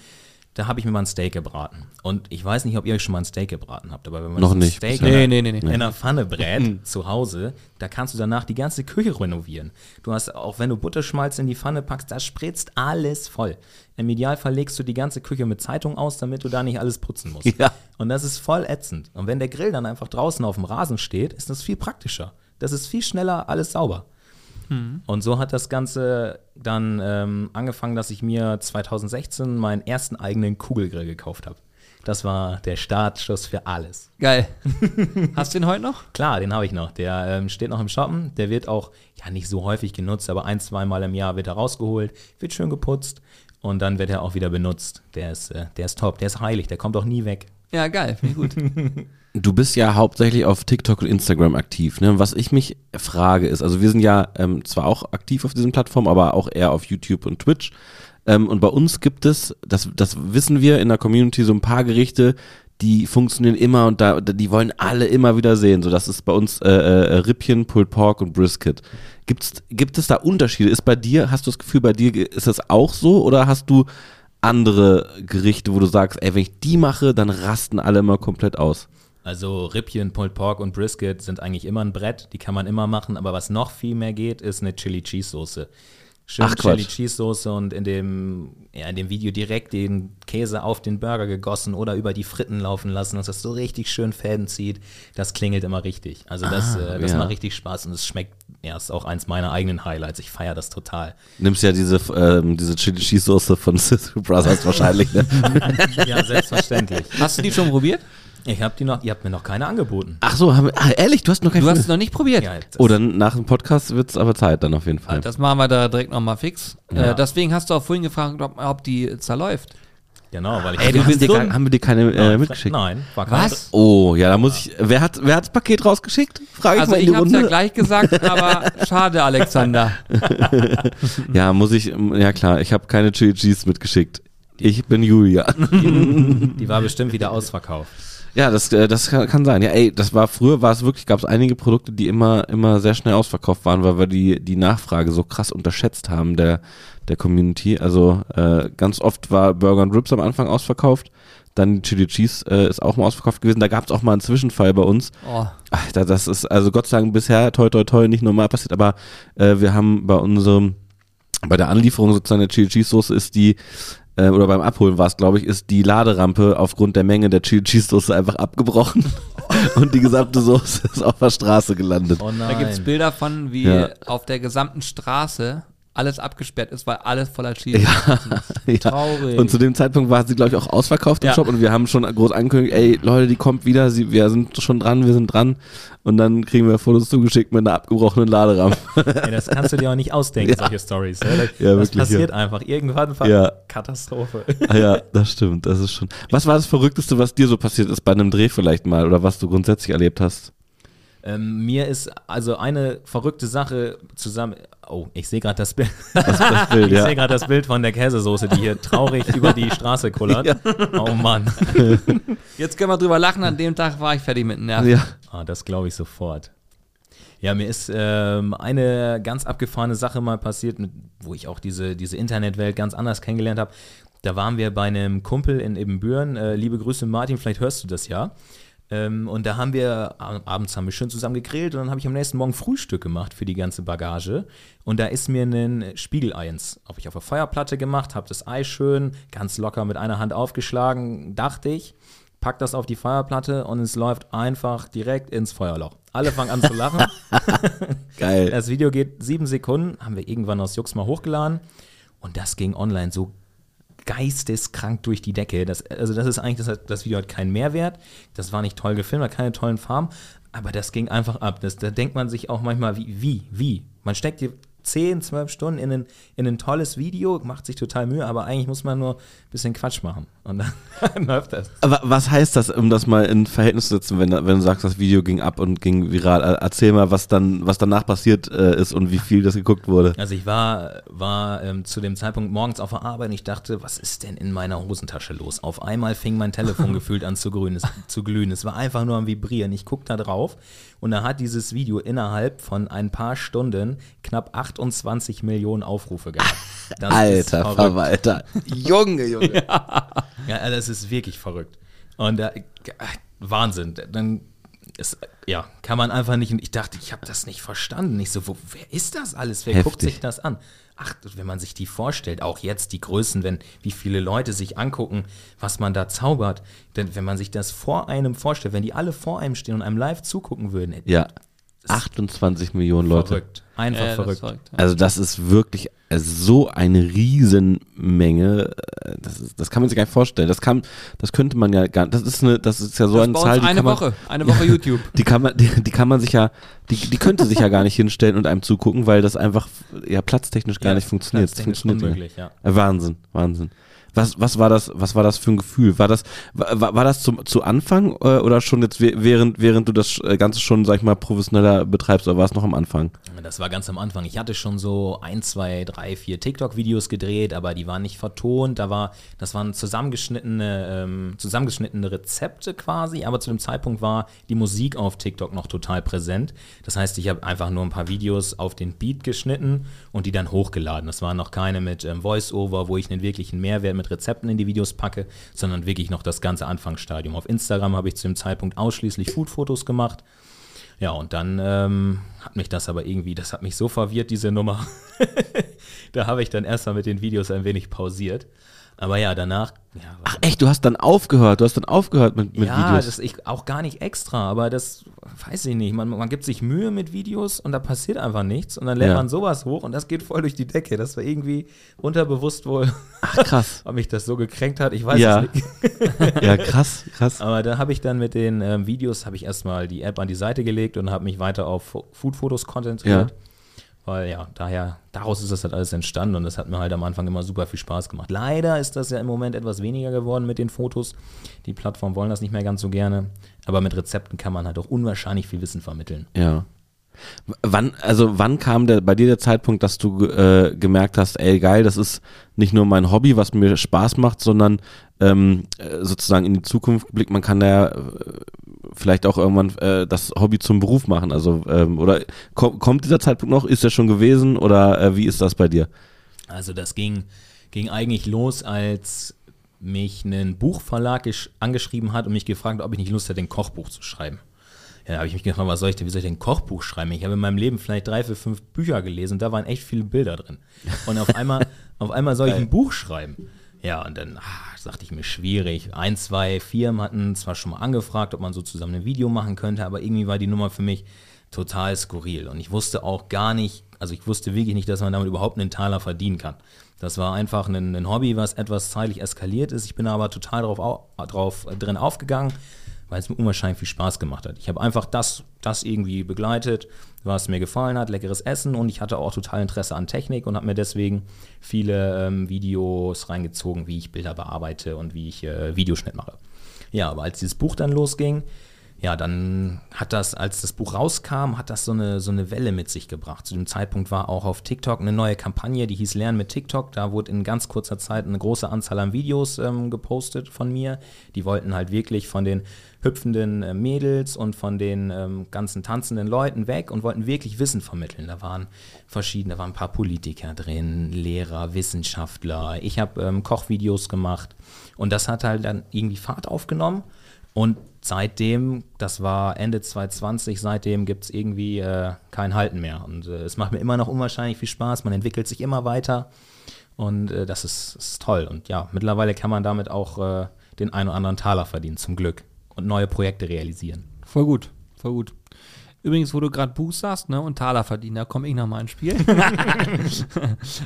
da habe ich mir mal ein Steak gebraten. Und ich weiß nicht, ob ihr euch schon mal ein Steak gebraten habt, aber wenn man Noch ein nicht Steak bisher. in, Nee, einer- nee, nee, nee. in einer Pfanne brät (laughs) zu Hause, da kannst du danach die ganze Küche renovieren. Du hast, auch wenn du Butterschmalz in die Pfanne packst, da spritzt alles voll. Im Idealfall legst du die ganze Küche mit Zeitung aus, damit du da nicht alles putzen musst. (laughs) Ja. Und das ist voll ätzend. Und wenn der Grill dann einfach draußen auf dem Rasen steht, ist das viel praktischer. Das ist viel schneller alles sauber. Und so hat das Ganze dann ähm, angefangen, dass ich mir 2016 meinen ersten eigenen Kugelgrill gekauft habe. Das war der Startschuss für alles. Geil. (laughs) Hast du den heute noch? Klar, den habe ich noch. Der ähm, steht noch im Shoppen. Der wird auch ja nicht so häufig genutzt, aber ein, zweimal im Jahr wird er rausgeholt, wird schön geputzt und dann wird er auch wieder benutzt. Der ist, äh, der ist top, der ist heilig, der kommt auch nie weg. Ja, geil. Finde ich gut. (laughs) Du bist ja hauptsächlich auf TikTok und Instagram aktiv. Ne? Was ich mich frage ist, also wir sind ja ähm, zwar auch aktiv auf diesen Plattformen, aber auch eher auf YouTube und Twitch. Ähm, und bei uns gibt es, das, das wissen wir in der Community, so ein paar Gerichte, die funktionieren immer und da, die wollen alle immer wieder sehen. So, das ist bei uns äh, äh, Rippchen, Pulled Pork und Brisket. Gibt's, gibt es da Unterschiede? Ist bei dir, hast du das Gefühl, bei dir ist das auch so oder hast du andere Gerichte, wo du sagst, ey, wenn ich die mache, dann rasten alle immer komplett aus? Also Rippchen, Pulled Pork und Brisket sind eigentlich immer ein Brett, die kann man immer machen, aber was noch viel mehr geht, ist eine Chili Cheese Soße. Schön Ach, Quatsch. Chili Cheese Soße und in dem, ja, in dem Video direkt den Käse auf den Burger gegossen oder über die Fritten laufen lassen, dass das so richtig schön Fäden zieht. Das klingelt immer richtig. Also das, Ah, äh, das ja. macht richtig Spaß und es schmeckt, ja, ist auch eins meiner eigenen Highlights. Ich feiere das total. Nimmst ja diese, ähm, diese Chili Cheese Soße von (laughs) Sister Brothers wahrscheinlich, ne? (laughs) Ja, selbstverständlich. Hast du die schon probiert? Ich habe die noch, ihr habt mir noch keine angeboten. Ach so, haben wir, ah, ehrlich, du hast noch kein Du hast es noch nicht probiert. Ja, das- Oh, dann nach dem Podcast wird's aber Zeit dann auf jeden Fall. Das machen wir da direkt nochmal fix. Ja. Äh, deswegen hast du auch vorhin gefragt, ob, ob die zerläuft. Genau, weil ich Ey, du bist hast dir so gar, ein- haben wir dir keine äh, Nein, mitgeschickt? Nein, war keine. Was? Oh, ja, da muss ich. Wer hat, wer hat das Paket rausgeschickt? Frage ich Also mal in ich die hab's ja Runde. gleich gesagt, (laughs) aber schade, Alexander. (laughs) ja, muss ich. Ja klar, ich habe keine Chili Cheese mitgeschickt. Ich bin Julia. Die war bestimmt wieder ausverkauft. Ja, das, äh, das kann, sein. Ja, ey, das war früher, war es wirklich, gab es einige Produkte, die immer, immer sehr schnell ausverkauft waren, weil wir die, die Nachfrage so krass unterschätzt haben der, der Community. Also äh, ganz oft war Burger und Ribs am Anfang ausverkauft. Dann Chili Cheese äh, ist auch mal ausverkauft gewesen. Da gab es auch mal einen Zwischenfall bei uns. Oh, Alter, das ist also Gott sei Dank bisher toi toi toi nicht normal passiert, aber äh, wir haben bei unserem, bei der Anlieferung sozusagen der Chili Cheese Soße ist die äh, oder beim Abholen war es, glaube ich, ist die Laderampe aufgrund der Menge der Chili Cheese Soße einfach abgebrochen (laughs) und die gesamte Soße ist auf der Straße gelandet. Oh Da gibt es nein. Bilder von, wie Ja. auf der gesamten Straße alles abgesperrt ist, weil alles voller Chili Ja. (laughs) ja. Traurig. Und zu dem Zeitpunkt war sie, glaube ich, auch ausverkauft im Ja. Shop und wir haben schon groß angekündigt, ey, Leute, die kommt wieder, sie, wir sind schon dran, wir sind dran. Und dann kriegen wir Fotos zugeschickt mit einer abgebrochenen Laderampe. (laughs) Ey, das kannst du dir auch nicht ausdenken, Ja. solche Stories. Ja, das Ja, wirklich, passiert ja. einfach. Irgendwann Ja. Katastrophe. Ah ja, das stimmt, das ist schon. Was war das Verrückteste, was dir so passiert ist bei einem Dreh vielleicht mal oder was du grundsätzlich erlebt hast? Ähm, mir ist also eine verrückte Sache zusammen. Oh, ich sehe gerade das Bild. Das, das Bild, (laughs) Ich ja. sehe gerade das Bild von der Käsesoße, die hier traurig (laughs) über die Straße kullert. Oh Mann. (laughs) Jetzt können wir drüber lachen, an dem Tag war ich fertig mit Nerven. ja. Ah, das glaube ich sofort. Ja, mir ist ähm, eine ganz abgefahrene Sache mal passiert, mit, wo ich auch diese, diese Internetwelt ganz anders kennengelernt habe. Da waren wir bei einem Kumpel in Ebenbüren. Äh, liebe Grüße, Martin, vielleicht hörst du das ja. Ähm, und da haben wir, ab- abends haben wir schön zusammen gegrillt und dann habe ich am nächsten Morgen Frühstück gemacht für die ganze Bagage. Und da ist mir ein Spiegelei ins, habe ich auf der Feuerplatte gemacht, habe das Ei schön ganz locker mit einer Hand aufgeschlagen, dachte ich pack das auf die Feuerplatte und es läuft einfach direkt ins Feuerloch. Alle fangen an zu lachen. (laughs) Geil. Das Video geht sieben Sekunden, haben wir irgendwann aus Jux mal hochgeladen und das ging online so geisteskrank durch die Decke. Das, also das ist eigentlich, das, das Video hat keinen Mehrwert, das war nicht toll gefilmt, hat keine tollen Farben, aber das ging einfach ab. Das, da denkt man sich auch manchmal, wie, wie, wie? Man steckt hier 10, 12 Stunden in ein, in ein tolles Video, macht sich total Mühe, aber eigentlich muss man nur ein bisschen Quatsch machen und dann (laughs) läuft das. Aber was heißt das, um das mal in Verhältnis zu setzen, wenn, wenn du sagst, das Video ging ab und ging viral? Äh, Erzähl mal, was dann, was danach passiert äh, ist und wie viel das geguckt wurde. Also ich war, war ähm, zu dem Zeitpunkt morgens auf der Arbeit und ich dachte, was ist denn in meiner Hosentasche los? Auf einmal fing mein Telefon (laughs) gefühlt an zu, grün, es, zu glühen. Es war einfach nur am Vibrieren. Ich guck da drauf und da hat dieses Video innerhalb von ein paar Stunden knapp 28 Millionen Aufrufe gehabt. Das Alter. Verwalter. Junge, Junge. (laughs) Ja, also das ist wirklich verrückt. Und äh, Wahnsinn. Dann ist, ja, kann man einfach nicht. Ich dachte, ich habe das nicht verstanden. Ich so, wo, wer ist das alles? Wer guckt Heftig. sich das an? Ach, wenn man sich die vorstellt, auch jetzt die Größen, wenn wie viele Leute sich angucken, was man da zaubert, denn wenn man sich das vor einem vorstellt, wenn die alle vor einem stehen und einem live zugucken würden, Ja. 28 Millionen Leute. verrückt, einfach Äh, das ist verrückt. verrückt. Also das ist wirklich äh, so eine Riesenmenge. äh, Das, ist, das kann man sich gar nicht vorstellen. Das kann, das könnte man ja gar. Das ist eine, das ist ja so Das eine Zahl. Die eine kann man, Woche, eine Woche (laughs) YouTube. Die kann man, die, die kann man sich ja, die, die könnte sich ja gar nicht hinstellen und einem zugucken, weil das einfach ja platztechnisch gar Ja, nicht funktioniert. Das funktioniert unmöglich, ja. Äh, Wahnsinn, Wahnsinn. Was, was war das, was war das für ein Gefühl? War das, war, war das zum, zu Anfang äh, oder schon jetzt während, während du das äh, Ganze schon, sag ich mal, professioneller betreibst oder war es noch am Anfang? Das war ganz am Anfang. Ich hatte schon so ein, zwei, drei, vier TikTok-Videos gedreht, aber die waren nicht vertont. Da war, das waren zusammengeschnittene, ähm, zusammengeschnittene Rezepte quasi, aber zu dem Zeitpunkt war die Musik auf TikTok noch total präsent. Das heißt, ich habe einfach nur ein paar Videos auf den Beat geschnitten und die dann hochgeladen. Das waren noch keine mit ähm, Voice-Over, wo ich einen wirklichen Mehrwert mit Rezepten in die Videos packe, sondern wirklich noch das ganze Anfangsstadium. Auf Instagram habe ich zu dem Zeitpunkt ausschließlich Food-Fotos gemacht. Ja, und dann ähm, hat mich das aber irgendwie, das hat mich so verwirrt, diese Nummer. (laughs) da habe ich dann erstmal mit den Videos ein wenig pausiert. Aber ja, danach, ja, Ach echt, du hast dann aufgehört, du hast dann aufgehört mit, mit ja Videos. das ich auch gar nicht extra, aber das weiß ich nicht. Man, man gibt sich Mühe mit Videos und da passiert einfach nichts und dann lädt Ja. man sowas hoch und das geht voll durch die Decke. Das war irgendwie unterbewusst wohl, Ach krass. (laughs) ob mich das so gekränkt hat, ich weiß Ja. es nicht. (laughs) Ja, krass, krass. Aber da habe ich dann mit den ähm, Videos, habe ich erstmal die App an die Seite gelegt und habe mich weiter auf Fo- Food-Fotos konzentriert. Ja. Weil ja, daher, daraus ist das halt alles entstanden und das hat mir halt am Anfang immer super viel Spaß gemacht. Leider ist das ja im Moment etwas weniger geworden mit den Fotos. Die Plattformen wollen das nicht mehr ganz so gerne. Aber mit Rezepten kann man halt auch unwahrscheinlich viel Wissen vermitteln. Ja. Wann, also wann kam der, bei dir der Zeitpunkt, dass du äh, gemerkt hast, ey geil, das ist nicht nur mein Hobby, was mir Spaß macht, sondern ähm, äh, sozusagen in die Zukunft geblickt, man kann da äh, vielleicht auch irgendwann äh, das Hobby zum Beruf machen. Also ähm, oder kom kommt dieser Zeitpunkt noch? Ist der schon gewesen oder äh, wie ist das bei dir? Also das ging, ging eigentlich los, als mich ein Buchverlag gesch- angeschrieben hat und mich gefragt hat, ob ich nicht Lust hätte, ein Kochbuch zu schreiben. Ja, da habe ich mich gefragt, was soll ich denn, wie soll ich denn ein Kochbuch schreiben? Ich habe in meinem Leben vielleicht drei, vier, fünf Bücher gelesen und da waren echt viele Bilder drin. Und auf einmal, (laughs) auf einmal soll ich ein Buch schreiben. Ja, und dann ah, sagte ich mir schwierig. Ein, zwei Firmen hatten zwar schon mal angefragt, ob man so zusammen ein Video machen könnte, aber irgendwie war die Nummer für mich total skurril. Und ich wusste auch gar nicht, also ich wusste wirklich nicht, dass man damit überhaupt einen Taler verdienen kann. Das war einfach ein, ein Hobby, was etwas zeitlich eskaliert ist. Ich bin aber total drauf, au- drauf äh, drin aufgegangen, weil es mir unwahrscheinlich viel Spaß gemacht hat. Ich habe einfach das, das irgendwie begleitet, was mir gefallen hat, leckeres Essen und ich hatte auch total Interesse an Technik und habe mir deswegen viele ähm, Videos reingezogen, wie ich Bilder bearbeite und wie ich äh, Videoschnitt mache. Ja, aber als dieses Buch dann losging, ja, dann hat das, als das Buch rauskam, hat das so eine, so eine Welle mit sich gebracht. Zu dem Zeitpunkt war auch auf TikTok eine neue Kampagne, die hieß Lernen mit TikTok. Da wurde in ganz kurzer Zeit eine große Anzahl an Videos ähm, gepostet von mir. Die wollten halt wirklich von den hüpfenden äh, Mädels und von den ähm, ganzen tanzenden Leuten weg und wollten wirklich Wissen vermitteln. Da waren verschiedene, da waren ein paar Politiker drin, Lehrer, Wissenschaftler. Ich habe ähm, Kochvideos gemacht und das hat halt dann irgendwie Fahrt aufgenommen. Und seitdem, das war Ende 2020, seitdem gibt es irgendwie äh, kein Halten mehr. Und äh, es macht mir immer noch unwahrscheinlich viel Spaß. Man entwickelt sich immer weiter. Und äh, das ist, ist toll. Und ja, mittlerweile kann man damit auch äh, den einen oder anderen Taler verdienen, zum Glück. Und neue Projekte realisieren. Voll gut, voll gut. Übrigens, wo du gerade Buch sagst, ne, und Taler verdienen, da komme ich nochmal ins Spiel. (laughs)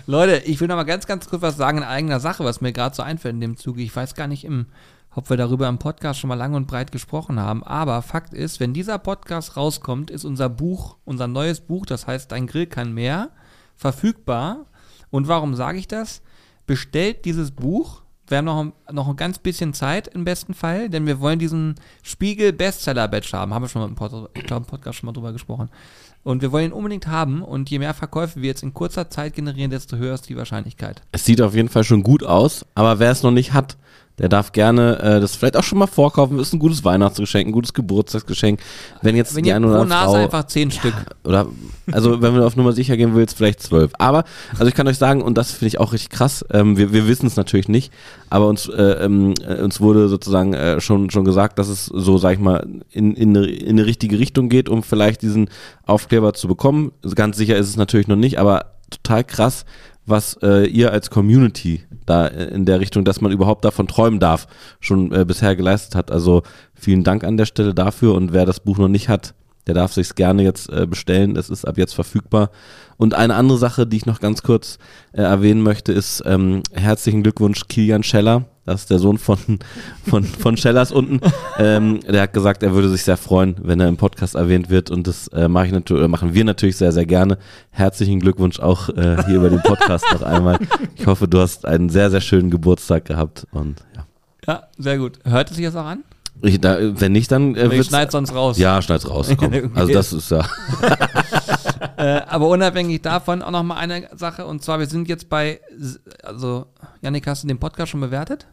Leute, ich will nochmal ganz, ganz kurz was sagen in eigener Sache, was mir gerade so einfällt in dem Zuge. Ich weiß gar nicht, im, ob wir darüber im Podcast schon mal lang und breit gesprochen haben, aber Fakt ist, wenn dieser Podcast rauskommt, ist unser Buch, unser neues Buch, das heißt Dein Grill kann mehr, verfügbar. Und warum sage ich das? Bestellt dieses Buch. Wir haben noch ein, noch ein ganz bisschen Zeit im besten Fall, denn wir wollen diesen Spiegel Bestseller Badge haben. Haben wir schon mal im, Pod ich glaube, im Podcast schon mal drüber gesprochen. Und wir wollen ihn unbedingt haben. Und je mehr Verkäufe wir jetzt in kurzer Zeit generieren, desto höher ist die Wahrscheinlichkeit. Es sieht auf jeden Fall schon gut aus, aber wer es noch nicht hat, der darf gerne äh, das vielleicht auch schon mal vorkaufen. Ist ein gutes Weihnachtsgeschenk, ein gutes Geburtstagsgeschenk. Wenn jetzt Wenn die eine oder Nase Frau einfach zehn Stück. oder also wenn du auf Nummer sicher gehen willst, vielleicht zwölf. Aber also ich kann euch sagen und das finde ich auch richtig krass. Ähm, wir wir wissen es natürlich nicht, aber uns äh, ähm, äh, uns wurde sozusagen äh, schon schon gesagt, dass es so sag ich mal in in in eine richtige Richtung geht, um vielleicht diesen Aufkleber zu bekommen. Ganz sicher ist es natürlich noch nicht, aber total krass, was äh, ihr als Community da äh, in der Richtung, dass man überhaupt davon träumen darf, schon äh, bisher geleistet hat. Also vielen Dank an der Stelle dafür und wer das Buch noch nicht hat, der darf sich's gerne jetzt äh, bestellen. Es ist ab jetzt verfügbar. Und eine andere Sache, die ich noch ganz kurz äh, erwähnen möchte, ist ähm, herzlichen Glückwunsch Kilian Scheller. Das ist der Sohn von, von, von Schellers unten. Ähm, der hat gesagt, er würde sich sehr freuen, wenn er im Podcast erwähnt wird. Und das äh, mache ich natürlich, oder machen wir natürlich sehr, sehr gerne. Herzlichen Glückwunsch auch äh, hier über den Podcast noch einmal. Ich hoffe, du hast einen sehr, sehr schönen Geburtstag gehabt. Und ja. Ja, sehr gut. Hört es sich das auch an? Ich, da, wenn nicht, dann äh, Ich schneide sonst raus. Ja, schneid's raus. Komm. (laughs) Okay. Also das ist ja. (laughs) Äh, aber unabhängig davon auch noch mal eine Sache. Und zwar, wir sind jetzt bei, also, Janik, hast du den Podcast schon bewertet?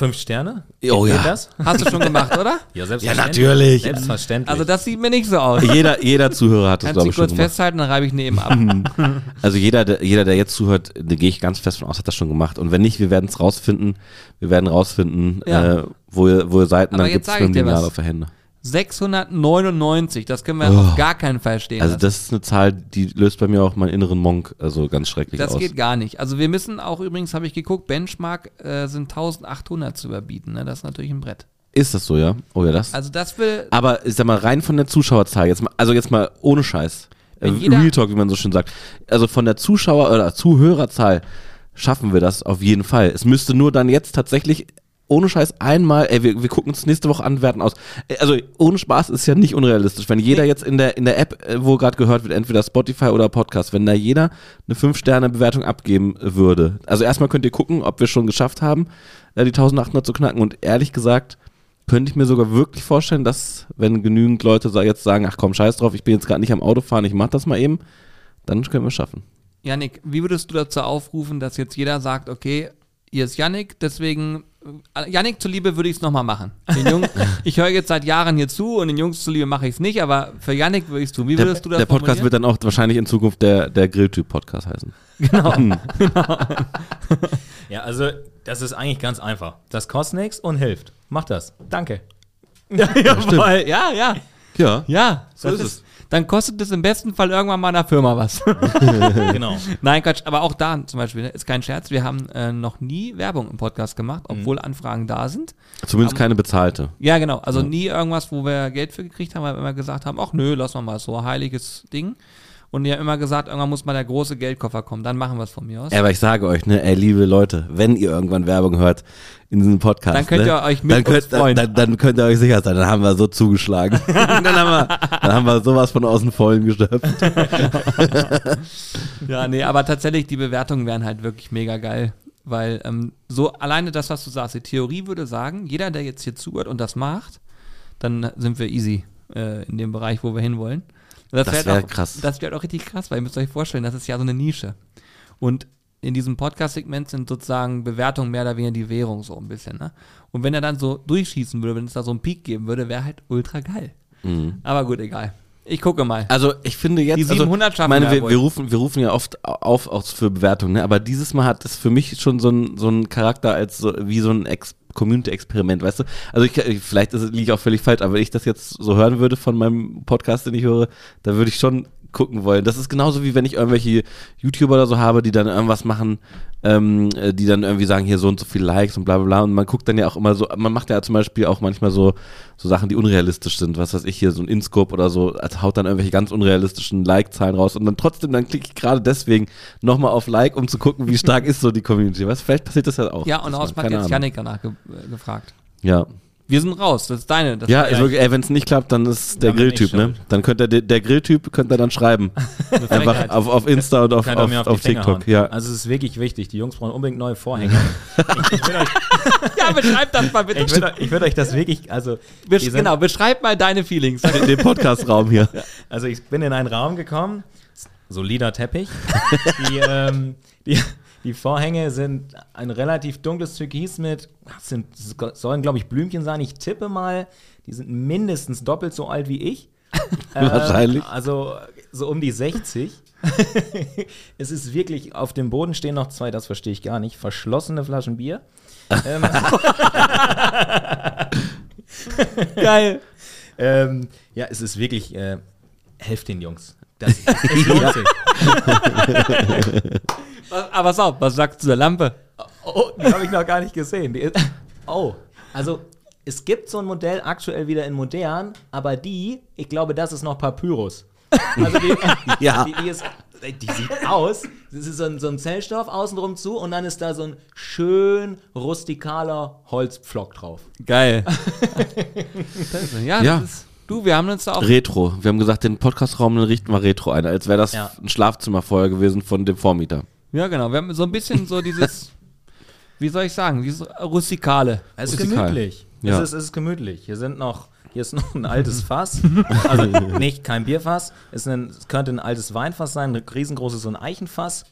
Fünf Sterne? Oh Geht ja. das? Hast du schon gemacht, oder? (laughs) Ja, Ja, natürlich. Selbstverständlich. Also das sieht mir nicht so aus. Jeder, jeder Zuhörer hat das, Kannst glaube du ich, schon kurz gemacht. festhalten, dann reibe ich neben ab. (laughs) Also jeder, der, jeder, der jetzt zuhört, da gehe ich ganz fest von aus, hat das schon gemacht. Und wenn nicht, wir werden es rausfinden. Wir werden rausfinden, Ja. äh, wo, ihr, wo ihr seid. Und Aber dann gibt es Lineal auf der Hände. 699, das können wir Oh. auf gar keinen Fall stehen Also lassen. das ist eine Zahl, die löst bei mir auch meinen inneren Monk also ganz schrecklich Das aus. geht gar nicht. Also wir müssen auch übrigens, habe ich geguckt, Benchmark äh, sind 1800 zu überbieten. Ne? Das ist natürlich ein Brett. Ist das so, ja? Oh ja, das. Also das will, Aber ich sag mal, rein von der Zuschauerzahl, jetzt mal, also jetzt mal ohne Scheiß. Äh, Real Talk, wie man so schön sagt. Also von der Zuschauer- oder Zuhörerzahl schaffen wir das auf jeden Fall. Es müsste nur dann jetzt tatsächlich ohne Scheiß einmal, ey, wir, wir gucken uns nächste Woche an, werten aus. Also ohne Spaß ist ja nicht unrealistisch. Wenn jeder jetzt in der, in der App, äh, wo gerade gehört wird, entweder Spotify oder Podcast, wenn da jeder eine 5-Sterne-Bewertung abgeben würde. Also erstmal könnt ihr gucken, ob wir schon geschafft haben, äh, die 1800 zu knacken. Und ehrlich gesagt, könnte ich mir sogar wirklich vorstellen, dass, wenn genügend Leute jetzt sagen, ach komm, scheiß drauf, ich bin jetzt gerade nicht am Auto fahren, ich mach das mal eben, dann können wir es schaffen. Janik, wie würdest du dazu aufrufen, dass jetzt jeder sagt, okay, hier ist Janik, deswegen, äh, Janik zuliebe würde ich es nochmal machen. Den Jungen, (laughs) ich höre jetzt seit Jahren hier zu und den Jungs zuliebe mache ich es nicht, aber für Janik würde ich es tun. Wie Der, würdest du das der Podcast wird dann auch wahrscheinlich in Zukunft der, der Grilltyp-Podcast heißen. (laughs) ja, also das ist eigentlich ganz einfach. Das kostet nichts und hilft. Mach das. Danke. (laughs) Jawohl, ja, ja. Ja. Ja, so Das ist ist- es. Dann kostet es im besten Fall irgendwann mal einer Firma was. (laughs) genau. Nein, Quatsch, aber auch da zum Beispiel, ne, ist kein Scherz, wir haben äh, noch nie Werbung im Podcast gemacht, obwohl Anfragen da sind. Zumindest keine bezahlte. Ja, genau, also nie irgendwas, wo wir Geld für gekriegt haben, weil wir immer gesagt haben, ach nö, lass mal mal so, heiliges Ding. Und die haben immer gesagt, irgendwann muss mal der große Geldkoffer kommen, dann machen wir es von mir aus. Ja, aber ich sage euch, ne, ey, liebe Leute, wenn ihr irgendwann Werbung hört in diesem Podcast, Dann könnt ne, ihr euch mit dann könnt, freuen. Dann, dann könnt ihr euch sicher sein, dann haben wir so zugeschlagen. (laughs) dann, haben wir, dann haben wir sowas von außen vollen geschöpft. (laughs) Ja, nee, aber tatsächlich, die Bewertungen wären halt wirklich mega geil. Weil ähm, so alleine das, was du sagst, die Theorie würde sagen, jeder, der jetzt hier zuhört und das macht, dann sind wir easy äh, in dem Bereich, wo wir hinwollen. Das wär wär auch, krass. Das wäre auch richtig krass, weil ihr müsst euch vorstellen, das ist ja so eine Nische. Und in diesem Podcast-Segment sind sozusagen Bewertungen mehr oder weniger die Währung so ein bisschen. Ne? Und wenn er dann so durchschießen würde, wenn es da so einen Peak geben würde, wäre halt ultra geil. Aber gut, egal. Ich gucke mal. Also ich finde jetzt, Die 700 also, meine, wir wir, rufen, wir rufen ja oft auf auch für Bewertungen, ne? aber dieses Mal hat es für mich schon so einen so einen Charakter als so, wie so ein Ex Community-Experiment, weißt du? Also ich, ich- vielleicht liege ich auch völlig falsch, aber wenn ich das jetzt so hören würde von meinem Podcast, den ich höre, da würde ich schon gucken wollen. Das ist genauso wie wenn ich irgendwelche YouTuber oder so habe, die dann irgendwas machen, ähm, äh, die dann irgendwie sagen, hier so und so viele Likes und bla bla bla. Und man guckt dann ja auch immer so, man macht ja zum Beispiel auch manchmal so, so Sachen, die unrealistisch sind. Was weiß ich hier, so ein Inscope oder so, als haut dann irgendwelche ganz unrealistischen Like-Zahlen raus. Und dann trotzdem, dann klicke ich gerade deswegen nochmal auf Like, um zu gucken, wie stark (laughs) ist so die Community. Was? Vielleicht passiert das ja auch. ja, und Auspack keine jetzt. Janik danach ge äh, gefragt. Ja. Wir sind raus, das ist deine. Das Ja, ist wirklich, ey, wenn es nicht klappt, dann ist der Grilltyp, ne? Dann könnte der, der Grilltyp könnte er dann schreiben. (laughs) Einfach auf, auf Insta und auf, auf, auf, auf TikTok. Ja. Also es ist wirklich wichtig. Die Jungs brauchen unbedingt neue Vorhänge. ich (laughs) ich will euch, (laughs) ja, beschreib das mal bitte. ich will, euch- ich will euch das wirklich, also, Besch sind- genau, beschreib mal deine Feelings. Den, den Podcast-Raum hier. also ich bin in einen Raum gekommen, solider Teppich. Die, ähm, die, die Vorhänge sind ein relativ dunkles Türkis mit, sind, sollen glaube ich Blümchen sein. Ich tippe mal, die sind mindestens doppelt so alt wie ich. (laughs) Wahrscheinlich. Ähm, also so um die 60. (laughs) es ist wirklich, auf dem Boden stehen noch zwei, das verstehe ich gar nicht, verschlossene Flaschen Bier. ähm, (laughs) Geil. ähm, ja, es ist wirklich, äh, helft den Jungs. Das, es lohnt sich. Was, aber pass auf, was sagst du zur Lampe? Oh, die habe ich noch gar nicht gesehen. Die ist, oh, also es gibt so ein Modell aktuell wieder in modern, aber die, ich glaube, das ist noch Papyrus. Also die, (laughs) Ja. die, die, ist, die sieht aus, das ist so ein, so ein Zellstoff außenrum zu und dann ist da so ein schön rustikaler Holzpflock drauf. Geil. (laughs) Ja, Ja. Das ist, du, wir haben uns da auch. Retro. Wir haben gesagt, den Podcastraum richten wir Retro ein, als wäre das Ja. ein Schlafzimmer vorher gewesen von dem Vormieter. Ja, genau. Wir haben so ein bisschen so dieses, wie soll ich sagen, dieses Rustikale. Es ist Rustikal. gemütlich. Ja. Es, ist, es ist gemütlich. Hier sind noch, hier ist noch ein altes (laughs) Fass. Also nicht kein Bierfass. Es, ist ein, es könnte ein altes Weinfass sein, ein riesengroßes so ein Eichenfass.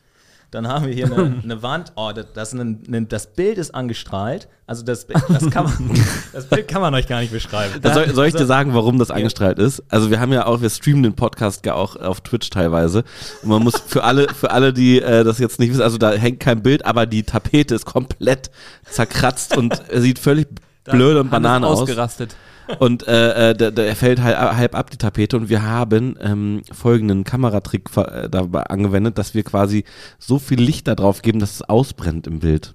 Dann haben wir hier eine, (laughs) eine Wand. Oh, das, das, ist ein, ein, das Bild ist angestrahlt. Also das, Bild- das, kann man, (laughs) das Bild kann man euch gar nicht beschreiben. soll, soll ich also- dir sagen, warum das angestrahlt ist? Also wir haben ja auch, wir streamen den Podcast ja auch auf Twitch teilweise. Und man muss für alle, für alle, die äh, das jetzt nicht wissen, also da hängt kein Bild, aber die Tapete ist komplett zerkratzt und (laughs) sieht völlig blöd und Banane aus. ausgerastet. Und äh, äh, der, der fällt halt halb ab, die Tapete. Und wir haben ähm, folgenden Kameratrick äh, dabei angewendet, dass wir quasi so viel Licht da drauf geben, dass es ausbrennt im Bild.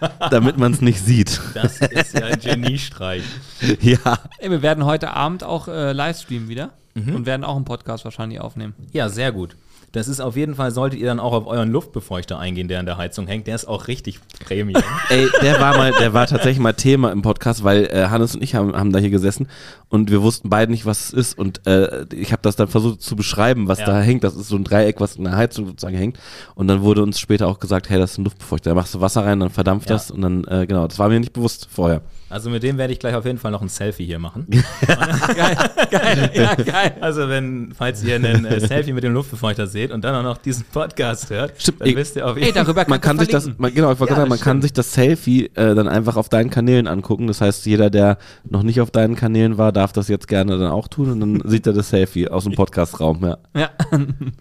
(laughs) damit man es nicht sieht. Das ist ja ein Geniestreich. (laughs) ja. Ey, wir werden heute Abend auch äh, live streamen wieder Mhm. und werden auch einen Podcast wahrscheinlich aufnehmen. Ja, sehr gut. Das ist auf jeden Fall, solltet ihr dann auch auf euren Luftbefeuchter eingehen, der an der Heizung hängt. Der ist auch richtig Premium. (laughs) Ey, der war mal, der war tatsächlich mal Thema im Podcast, weil äh, Hannes und ich haben, haben da hier gesessen und wir wussten beide nicht, was es ist. Und äh, ich habe das dann versucht zu beschreiben, was Ja. da hängt. Das ist so ein Dreieck, was in der Heizung sozusagen hängt. Und dann wurde uns später auch gesagt, hey, das ist ein Luftbefeuchter. Da machst du Wasser rein, dann verdampft Ja. das und dann, äh, genau, das war mir nicht bewusst vorher. Also mit dem werde ich gleich auf jeden Fall noch ein Selfie hier machen. (laughs) Geil, geil, (laughs) ja, geil. Also wenn, falls ihr einen äh, Selfie mit dem Luftbefeuchter seht und dann auch noch diesen Podcast hört, Stimmt, dann ey, wisst ihr auf jeden Fall. darüber Man kann sich das, man, genau, ich wollte Ja, gerade sagen, man kann sich das Selfie äh, dann einfach auf deinen Kanälen angucken. Das heißt, jeder, der noch nicht auf deinen Kanälen war, darf das jetzt gerne dann auch tun und dann (laughs) sieht er das Selfie aus dem Podcastraum. Ja. Ja,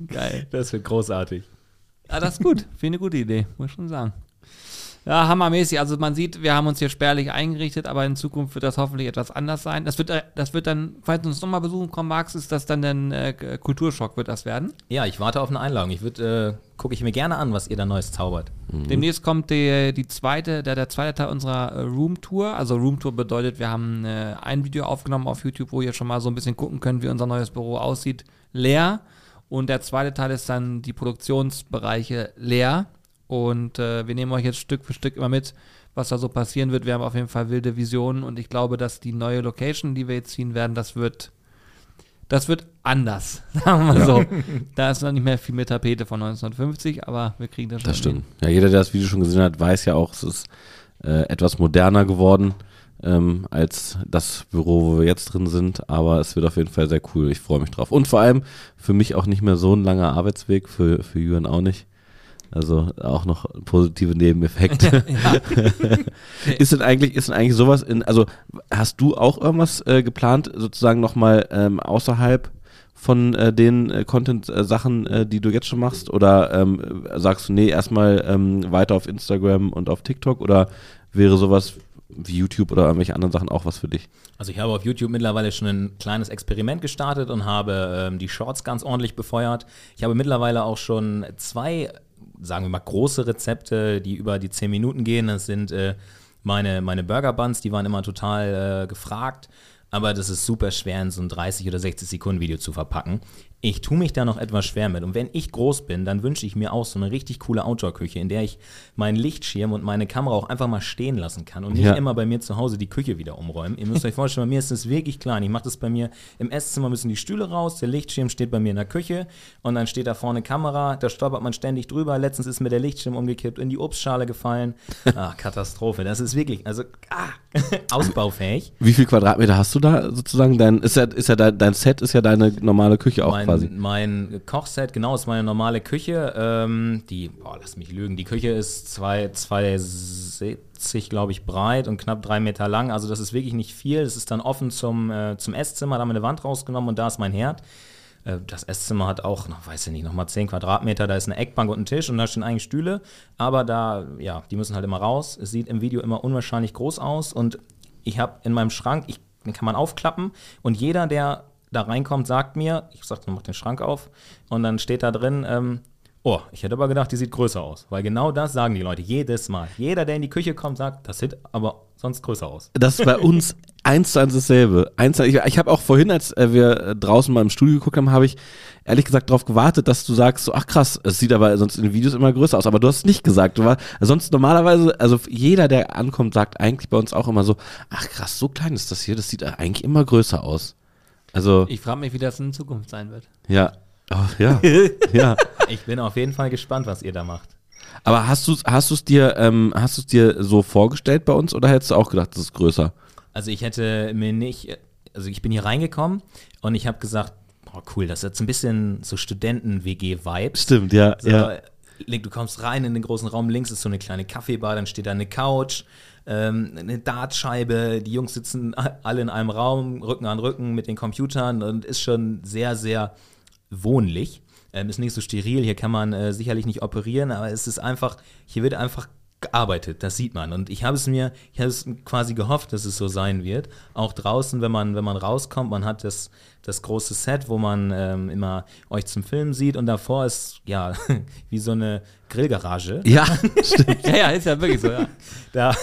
geil. Das wird großartig. Ah, das ist gut. Finde eine gute Idee, muss ich schon sagen. Ja, hammermäßig. Also man sieht, wir haben uns hier spärlich eingerichtet, aber in Zukunft wird das hoffentlich etwas anders sein. Das wird, äh, das wird dann, falls du uns nochmal besuchen kommen magst, ist das dann ein äh, Kulturschock, wird das werden. Ja, ich warte auf eine Einladung. Ich würde, äh, gucke ich mir gerne an, was ihr da Neues zaubert. Demnächst kommt die, die zweite, der, der zweite Teil unserer äh, Roomtour. Also Roomtour bedeutet, wir haben äh, ein Video aufgenommen auf YouTube, wo ihr schon mal so ein bisschen gucken könnt, wie unser neues Büro aussieht, leer. Und der zweite Teil ist dann die Produktionsbereiche leer. Und äh, wir nehmen euch jetzt Stück für Stück immer mit, was da so passieren wird. Wir haben auf jeden Fall wilde Visionen und ich glaube, dass die neue Location, die wir jetzt ziehen werden, das wird, das wird anders, (laughs) sagen wir mal so. Da ist noch nicht mehr viel mit Tapete von 1950, aber wir kriegen das schon. Das stimmt. Ja, jeder, der das Video schon gesehen hat, weiß ja auch, es ist äh, etwas moderner geworden ähm, als das Büro, wo wir jetzt drin sind. Aber es wird auf jeden Fall sehr cool. Ich freue mich drauf. Und vor allem für mich auch nicht mehr so ein langer Arbeitsweg, für, für Jürgen auch nicht. Also auch noch positive Nebeneffekte. (laughs) (laughs) ist denn eigentlich, ist denn eigentlich sowas in, also hast du auch irgendwas äh, geplant, sozusagen nochmal ähm, außerhalb von äh, den äh, Content-Sachen, äh, die du jetzt schon machst? Oder ähm, sagst du, nee, erstmal ähm, weiter auf Instagram und auf TikTok? Oder wäre sowas wie YouTube oder irgendwelche anderen Sachen auch was für dich? Also ich habe auf YouTube mittlerweile schon ein kleines Experiment gestartet und habe ähm, die Shorts ganz ordentlich befeuert. Ich habe mittlerweile auch schon zwei, sagen wir mal, große Rezepte, die über die 10 Minuten gehen. Das sind äh, meine, meine Burger Buns, die waren immer total äh, gefragt. Aber das ist super schwer in so ein 30 oder 60 Sekunden Video zu verpacken. Ich tue mich da noch etwas schwer mit. Und wenn ich groß bin, dann wünsche ich mir auch so eine richtig coole Outdoor-Küche, in der ich meinen Lichtschirm und meine Kamera auch einfach mal stehen lassen kann und nicht Ja. immer bei mir zu Hause die Küche wieder umräumen. Ihr müsst euch vorstellen, bei mir ist das wirklich klein. Ich mache das bei mir im Esszimmer müssen die Stühle raus, der Lichtschirm steht bei mir in der Küche und dann steht da vorne Kamera, da stolpert man ständig drüber. Letztens ist mir der Lichtschirm umgekippt, in die Obstschale gefallen. Ah, (laughs) Katastrophe. Das ist wirklich, also ah, (laughs) ausbaufähig. Wie viel Quadratmeter hast du da sozusagen? Dein, ist ja, ist ja dein, dein Set ist ja deine normale Küche auch mein, quasi. Mein Kochset, genau, ist meine normale Küche. Ähm, die, boah, lass mich lügen, die Küche ist 2,70, glaube ich, breit und knapp drei Meter lang. Also das ist wirklich nicht viel. Das ist dann offen zum, äh, zum Esszimmer, da haben wir eine Wand rausgenommen und da ist mein Herd. Äh, Das Esszimmer hat auch, noch, weiß ich nicht, nochmal 10 Quadratmeter. Da ist eine Eckbank und ein Tisch und da stehen eigentlich Stühle. Aber da, ja, die müssen halt immer raus. Es sieht im Video immer unwahrscheinlich groß aus. Und ich habe in meinem Schrank, ich, den kann man aufklappen. Und jeder, der da reinkommt, sagt mir, ich sag, mach den Schrank auf. Und dann steht da drin, ähm, oh, ich hätte aber gedacht, die sieht größer aus. Weil genau das sagen die Leute jedes Mal. Jeder, der in die Küche kommt, sagt, das sieht aber sonst größer aus. Das ist bei uns eins zu eins dasselbe. Eins, zu- ich ich habe auch vorhin, als äh, wir äh, draußen mal im Studio geguckt haben, habe ich ehrlich gesagt darauf gewartet, dass du sagst, so, ach krass, es sieht aber sonst in den Videos immer größer aus. Aber du hast es nicht gesagt. Du war, sonst normalerweise, also jeder, der ankommt, sagt eigentlich bei uns auch immer so, ach krass, so klein ist das hier, das sieht eigentlich immer größer aus. Also, Ich frage mich, wie das in Zukunft sein wird. ja. Oh, ja, (laughs) ja. Ich bin auf jeden Fall gespannt, was ihr da macht. Aber hast du es hast du's dir, ähm, hast du's dir so vorgestellt bei uns oder hättest du auch gedacht, das ist größer? Also ich hätte mir nicht, also ich bin hier reingekommen und ich habe gesagt, boah cool, das ist jetzt ein bisschen so Studenten-WG-Vibes. Stimmt, ja, So, ja. Du kommst rein in den großen Raum, links ist so eine kleine Kaffeebar, dann steht da eine Couch, ähm, eine Dartscheibe, die Jungs sitzen (laughs) alle in einem Raum, Rücken an Rücken mit den Computern und ist schon sehr, sehr wohnlich. Ähm, ist nicht so steril, hier kann man äh, sicherlich nicht operieren, aber es ist einfach, hier wird einfach gearbeitet, das sieht man. Und ich habe es mir, ich habe es quasi gehofft, dass es so sein wird. Auch draußen, wenn man, wenn man rauskommt, man hat das, das große Set, wo man ähm, immer euch zum Filmen sieht und davor ist ja (laughs) wie so eine Grillgarage. Ja, (laughs) stimmt. Ja, ja, ist ja wirklich so, ja. Da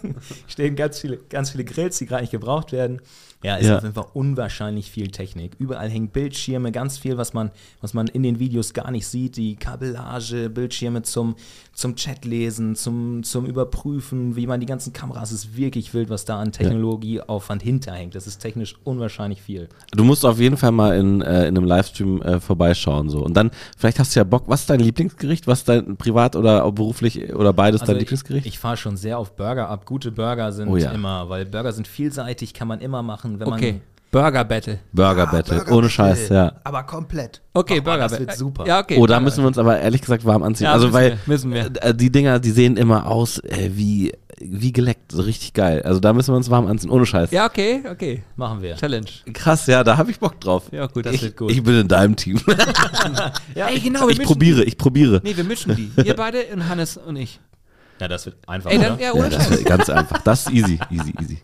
(laughs) stehen ganz viele, ganz viele Grills, die gerade nicht gebraucht werden. Ja, ist Ja. auf jeden Fall unwahrscheinlich viel Technik. Überall hängen Bildschirme, ganz viel, was man, was man in den Videos gar nicht sieht. Die Kabellage, Bildschirme zum, zum Chatlesen, zum, zum Überprüfen, wie man die ganzen Kameras, es ist wirklich wild, was da an Technologieaufwand hinterhängt. Das ist technisch unwahrscheinlich viel. Du musst auf jeden Fall mal in, äh, in einem Livestream äh, vorbeischauen. So. Und dann, vielleicht hast du ja Bock, was ist dein Lieblingsgericht? Was ist dein privat oder beruflich oder beides dein Also ich, Lieblingsgericht? ich fahre schon sehr auf Burger ab. Gute Burger sind Oh ja. immer, weil Burger sind vielseitig, kann man immer machen, wenn Okay. man Burger Battle. Burger Ah, Battle, Burger ohne Battle. Scheiß, ja. Aber komplett. Okay, Boah, Burger das Battle. wird super. Ja, okay. Oh, da Burger müssen wir uns aber ehrlich gesagt warm anziehen. Ja, also, müssen weil wir, müssen wir. äh, die Dinger, die sehen immer aus äh, wie, wie geleckt, so richtig geil. Also da müssen wir uns warm anziehen, ohne Scheiß. Ja, okay, okay. machen wir. Challenge. Krass, ja, da habe ich Bock drauf. Ja, gut. Das ich, wird gut. Ich bin in deinem Team. (laughs) ja, Ey, genau, wir ich probiere, die. ich probiere. Nee, wir mischen die. (laughs) Ihr beide und Hannes und ich. Ja, das wird einfach, Ey, dann, oder? ja, Ja, ohne das Scheiß. ist ganz einfach. Das ist easy, easy, easy.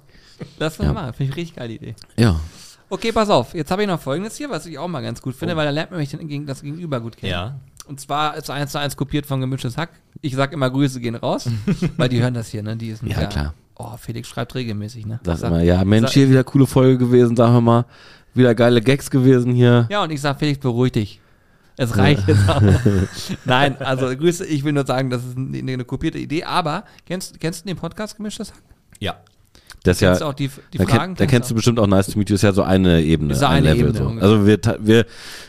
Das Ja. ja. mal. Finde ich richtig geile Idee. Ja. Okay, pass auf. Jetzt habe ich noch Folgendes hier, was ich auch mal ganz gut finde, weil da lernt man mich das Gegenüber gut kennen. Ja. Und zwar ist eins zu eins kopiert von Gemischtes Hack. Ich sag immer, Grüße gehen raus, (laughs) weil die hören das hier, ne? Die sind Ja, klar. Oh, Felix schreibt regelmäßig, ne? Sag Sag- immer, ja, Mensch, sag- hier wieder coole Folge gewesen, sagen wir mal. Wieder geile Gags gewesen hier. Ja, und ich sag, Felix, beruhig dich. Es reicht jetzt auch. (laughs) Nein, also Grüße, ich will nur sagen, das ist eine, eine kopierte Idee, aber kennst, kennst du den Podcast Gemischtes Hack? Ja. Das ja, auch die, die da, Fragen? kenn, da kennst du bestimmt auch Nice to Meet You, ist ja so eine Ebene, Ist ein eine Level. Ebene so. Also wir, wir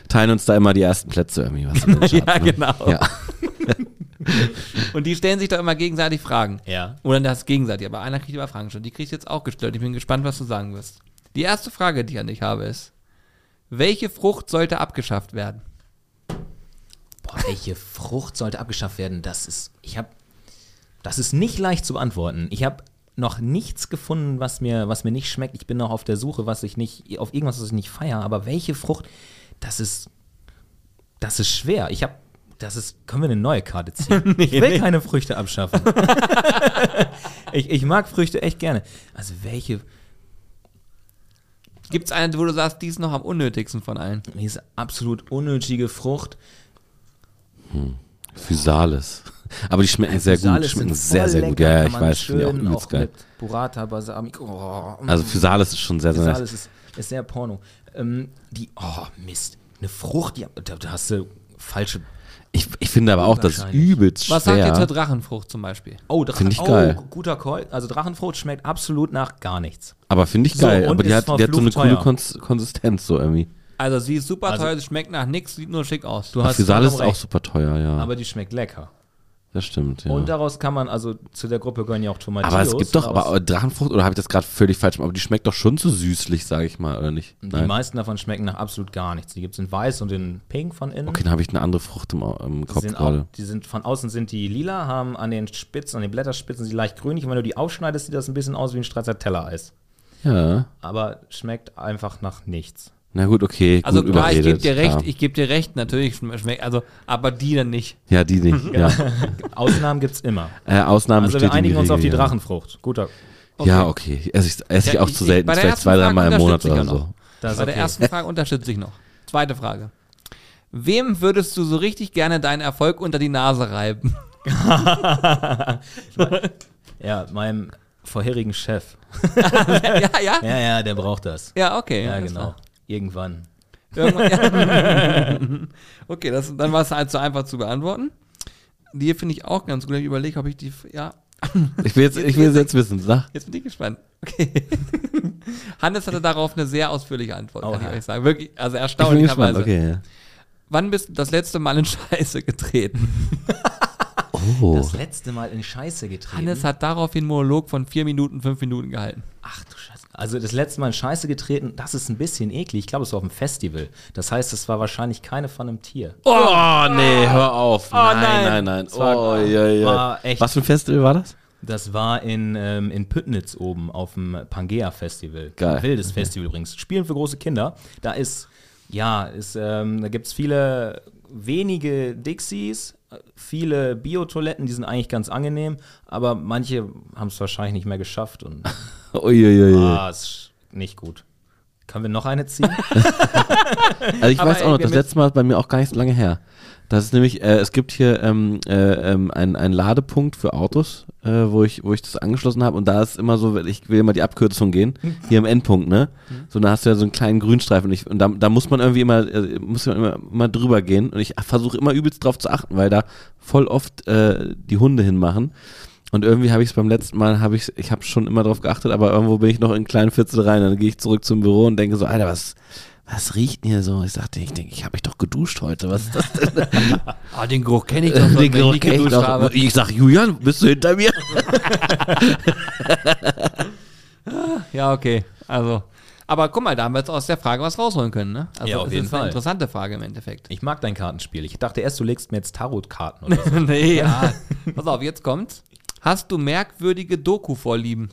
teilen uns da immer die ersten Plätze irgendwie. Was (laughs) den Ja, Charts, ne? genau. Ja. (laughs) Und die stellen sich doch immer gegenseitig Fragen. Ja. Oder das gegenseitig, aber einer kriegt immer Fragen schon. Die kriegst du jetzt auch gestellt. Ich bin gespannt, was du sagen wirst. Die erste Frage, die ich an dich habe, ist: Welche Frucht sollte abgeschafft werden? Boah, welche Frucht sollte abgeschafft werden? Das ist, ich habe, das ist nicht leicht zu beantworten. Ich habe noch nichts gefunden, was mir, was mir nicht schmeckt. Ich bin noch auf der Suche, was ich nicht, auf irgendwas, was ich nicht feiere. Aber welche Frucht? Das ist, das ist schwer. Ich habe, das ist, können wir eine neue Karte ziehen? (laughs) ich will keine Früchte abschaffen. (laughs) ich, ich mag Früchte echt gerne. Also welche? Gibt es eine, wo du sagst, die ist noch am unnötigsten von allen? Diese absolut unnötige Frucht. Physalis. Aber die schmecken sehr gut. Physalis Schmecken sehr, sehr gut. Ja, ja, ich weiß, finde ich auch übelst geil. mit Burrata, Balsamico. Oh, Also Physalis ist schon sehr, sehr Das nice. alles ist, ist sehr porno. Ähm, die, oh Mist, eine Frucht, die, da, da hast du falsche. Ich, ich finde aber auch, das übelst Was sagt ihr zur schwer. Drachenfrucht zum Beispiel? Oh, Drachen, Find ich oh, geil. guter Call. Also Drachenfrucht schmeckt absolut nach gar nichts. Aber finde ich So, geil. und aber die hat, die hat so eine verflucht coole teuer. Kons Konsistenz so irgendwie. Also, sie ist super Also- teuer, sie schmeckt nach nichts, sieht nur schick aus. Du Ach, hast Physalis ist auch super teuer, ja. Aber die schmeckt lecker. Das stimmt, ja. Und daraus kann man, also zu der Gruppe gehören ja auch Tomatillos. aber es gibt doch, daraus- aber Drachenfrucht, oder habe ich das gerade völlig falsch gemacht? Aber die schmeckt doch schon so süßlich, sage ich mal, oder nicht? die meisten davon schmecken nach absolut gar nichts. Die gibt es in weiß und in pink von innen. Okay, dann habe ich eine andere Frucht im, im Die Kopf auch, gerade. die sind von außen sind die lila, haben an den Spitzen, an den Blätterspitzen sie leicht grünlich. Und wenn du die aufschneidest, sieht das ein bisschen aus wie ein Stracciatella-Eis. Ja. Aber schmeckt einfach nach nichts. Na gut, okay, Also gut klar, ich gebe überredet, dir recht, klar. ich gebe dir recht, natürlich schm- schmeckt, also, aber die dann nicht. Ja, die nicht. (laughs) ja. (laughs) Ausnahmen gibt's immer. Äh, Ausnahmen Also wir einigen uns auf die Regel, ja. Drachenfrucht. Guter. Ja, okay. Esse ich, esse ich Ja, auch ich- zu selten, bei der vielleicht ersten zwei, Frage dreimal im Monat oder ja so. Bei der okay. ersten Frage unterstütze ich noch. Zweite Frage. Wem würdest du so richtig gerne deinen Erfolg unter die Nase reiben? (laughs) Ja, meinem vorherigen Chef. ja, ja? Ja, ja, der braucht das. Ja, okay. Ja, genau. Irgendwann. Irgendwann, ja. (laughs) okay, das, dann war es halt so einfach zu beantworten. Die finde ich auch ganz gut. Ich überlege, ob ich die. Ja, Ich will jetzt, ich will es jetzt wissen. Sag. jetzt bin ich gespannt. Okay. (laughs) Hannes hatte darauf eine sehr ausführliche Antwort, kann Oha. ich euch sagen. Wirklich, also Ich bin erstaunlicherweise. gespannt. Okay. ja. Wann bist du das letzte Mal in Scheiße getreten? (laughs) Oh. Das letzte Mal in Scheiße getreten. Hannes hat daraufhin einen Monolog von vier Minuten, fünf Minuten gehalten. Ach du Scheiße. Also das letzte Mal in Scheiße getreten, das ist ein bisschen eklig. Ich glaube, es war auf einem Festival. Das heißt, es war wahrscheinlich keine von einem Tier. Oh, nee, hör auf. nein, nein. nein, nein. Das war- oh, ja, ja. war echt- Was für ein Festival war das? Das war in, ähm, in Püttnitz oben auf dem Pangea Festival. Geil. Ein wildes Festival übrigens. Spielen für große Kinder. Da ist, ja, ist, ähm, da gibt es viele wenige Dixies, viele Biotoiletten, die sind eigentlich ganz angenehm, aber manche haben es wahrscheinlich nicht mehr geschafft und (laughs) Uiuiui. ah, ist nicht gut. Können wir noch eine ziehen? (laughs) Also ich Aber weiß auch noch, das letzte Mal ist bei mir auch gar nicht so lange her. Das ist nämlich, äh, es gibt hier ähm, äh, ähm, einen, Ladepunkt für Autos, äh, wo, ich, wo ich das angeschlossen habe und da ist immer so, ich will immer die Abkürzung gehen, (laughs) hier am Endpunkt, ne? So, da hast du ja so einen kleinen Grünstreifen und, ich, und da, da muss man irgendwie immer, äh, muss man immer, immer drüber gehen und ich versuche immer übelst drauf zu achten, weil da voll oft äh, die Hunde hinmachen. Und irgendwie habe ich es beim letzten Mal, habe ich, ich habe schon immer drauf geachtet, aber irgendwo bin ich noch in einen kleinen Viertel rein. Dann gehe ich zurück zum Büro und denke so, Alter, was, was riecht denn hier so? Ich sagte, ich denke, ich habe mich doch geduscht heute. Was ist das denn? (laughs) Ah, den Geruch kenne ich doch, Den wenn ich Geruch ich geduscht doch. habe. Ich sag, Julian, bist du hinter mir? (laughs) Ja, okay. Also. Aber guck mal, da haben wir jetzt aus der Frage was rausholen können, ne? Also Ja, auf das jeden ist eine Fall. interessante Frage im Endeffekt. Ich mag dein Kartenspiel. Ich dachte erst, du legst mir jetzt Tarotkarten oder so. (laughs) nee, ja. Pass auf, jetzt kommt's. Hast du merkwürdige Doku-Vorlieben?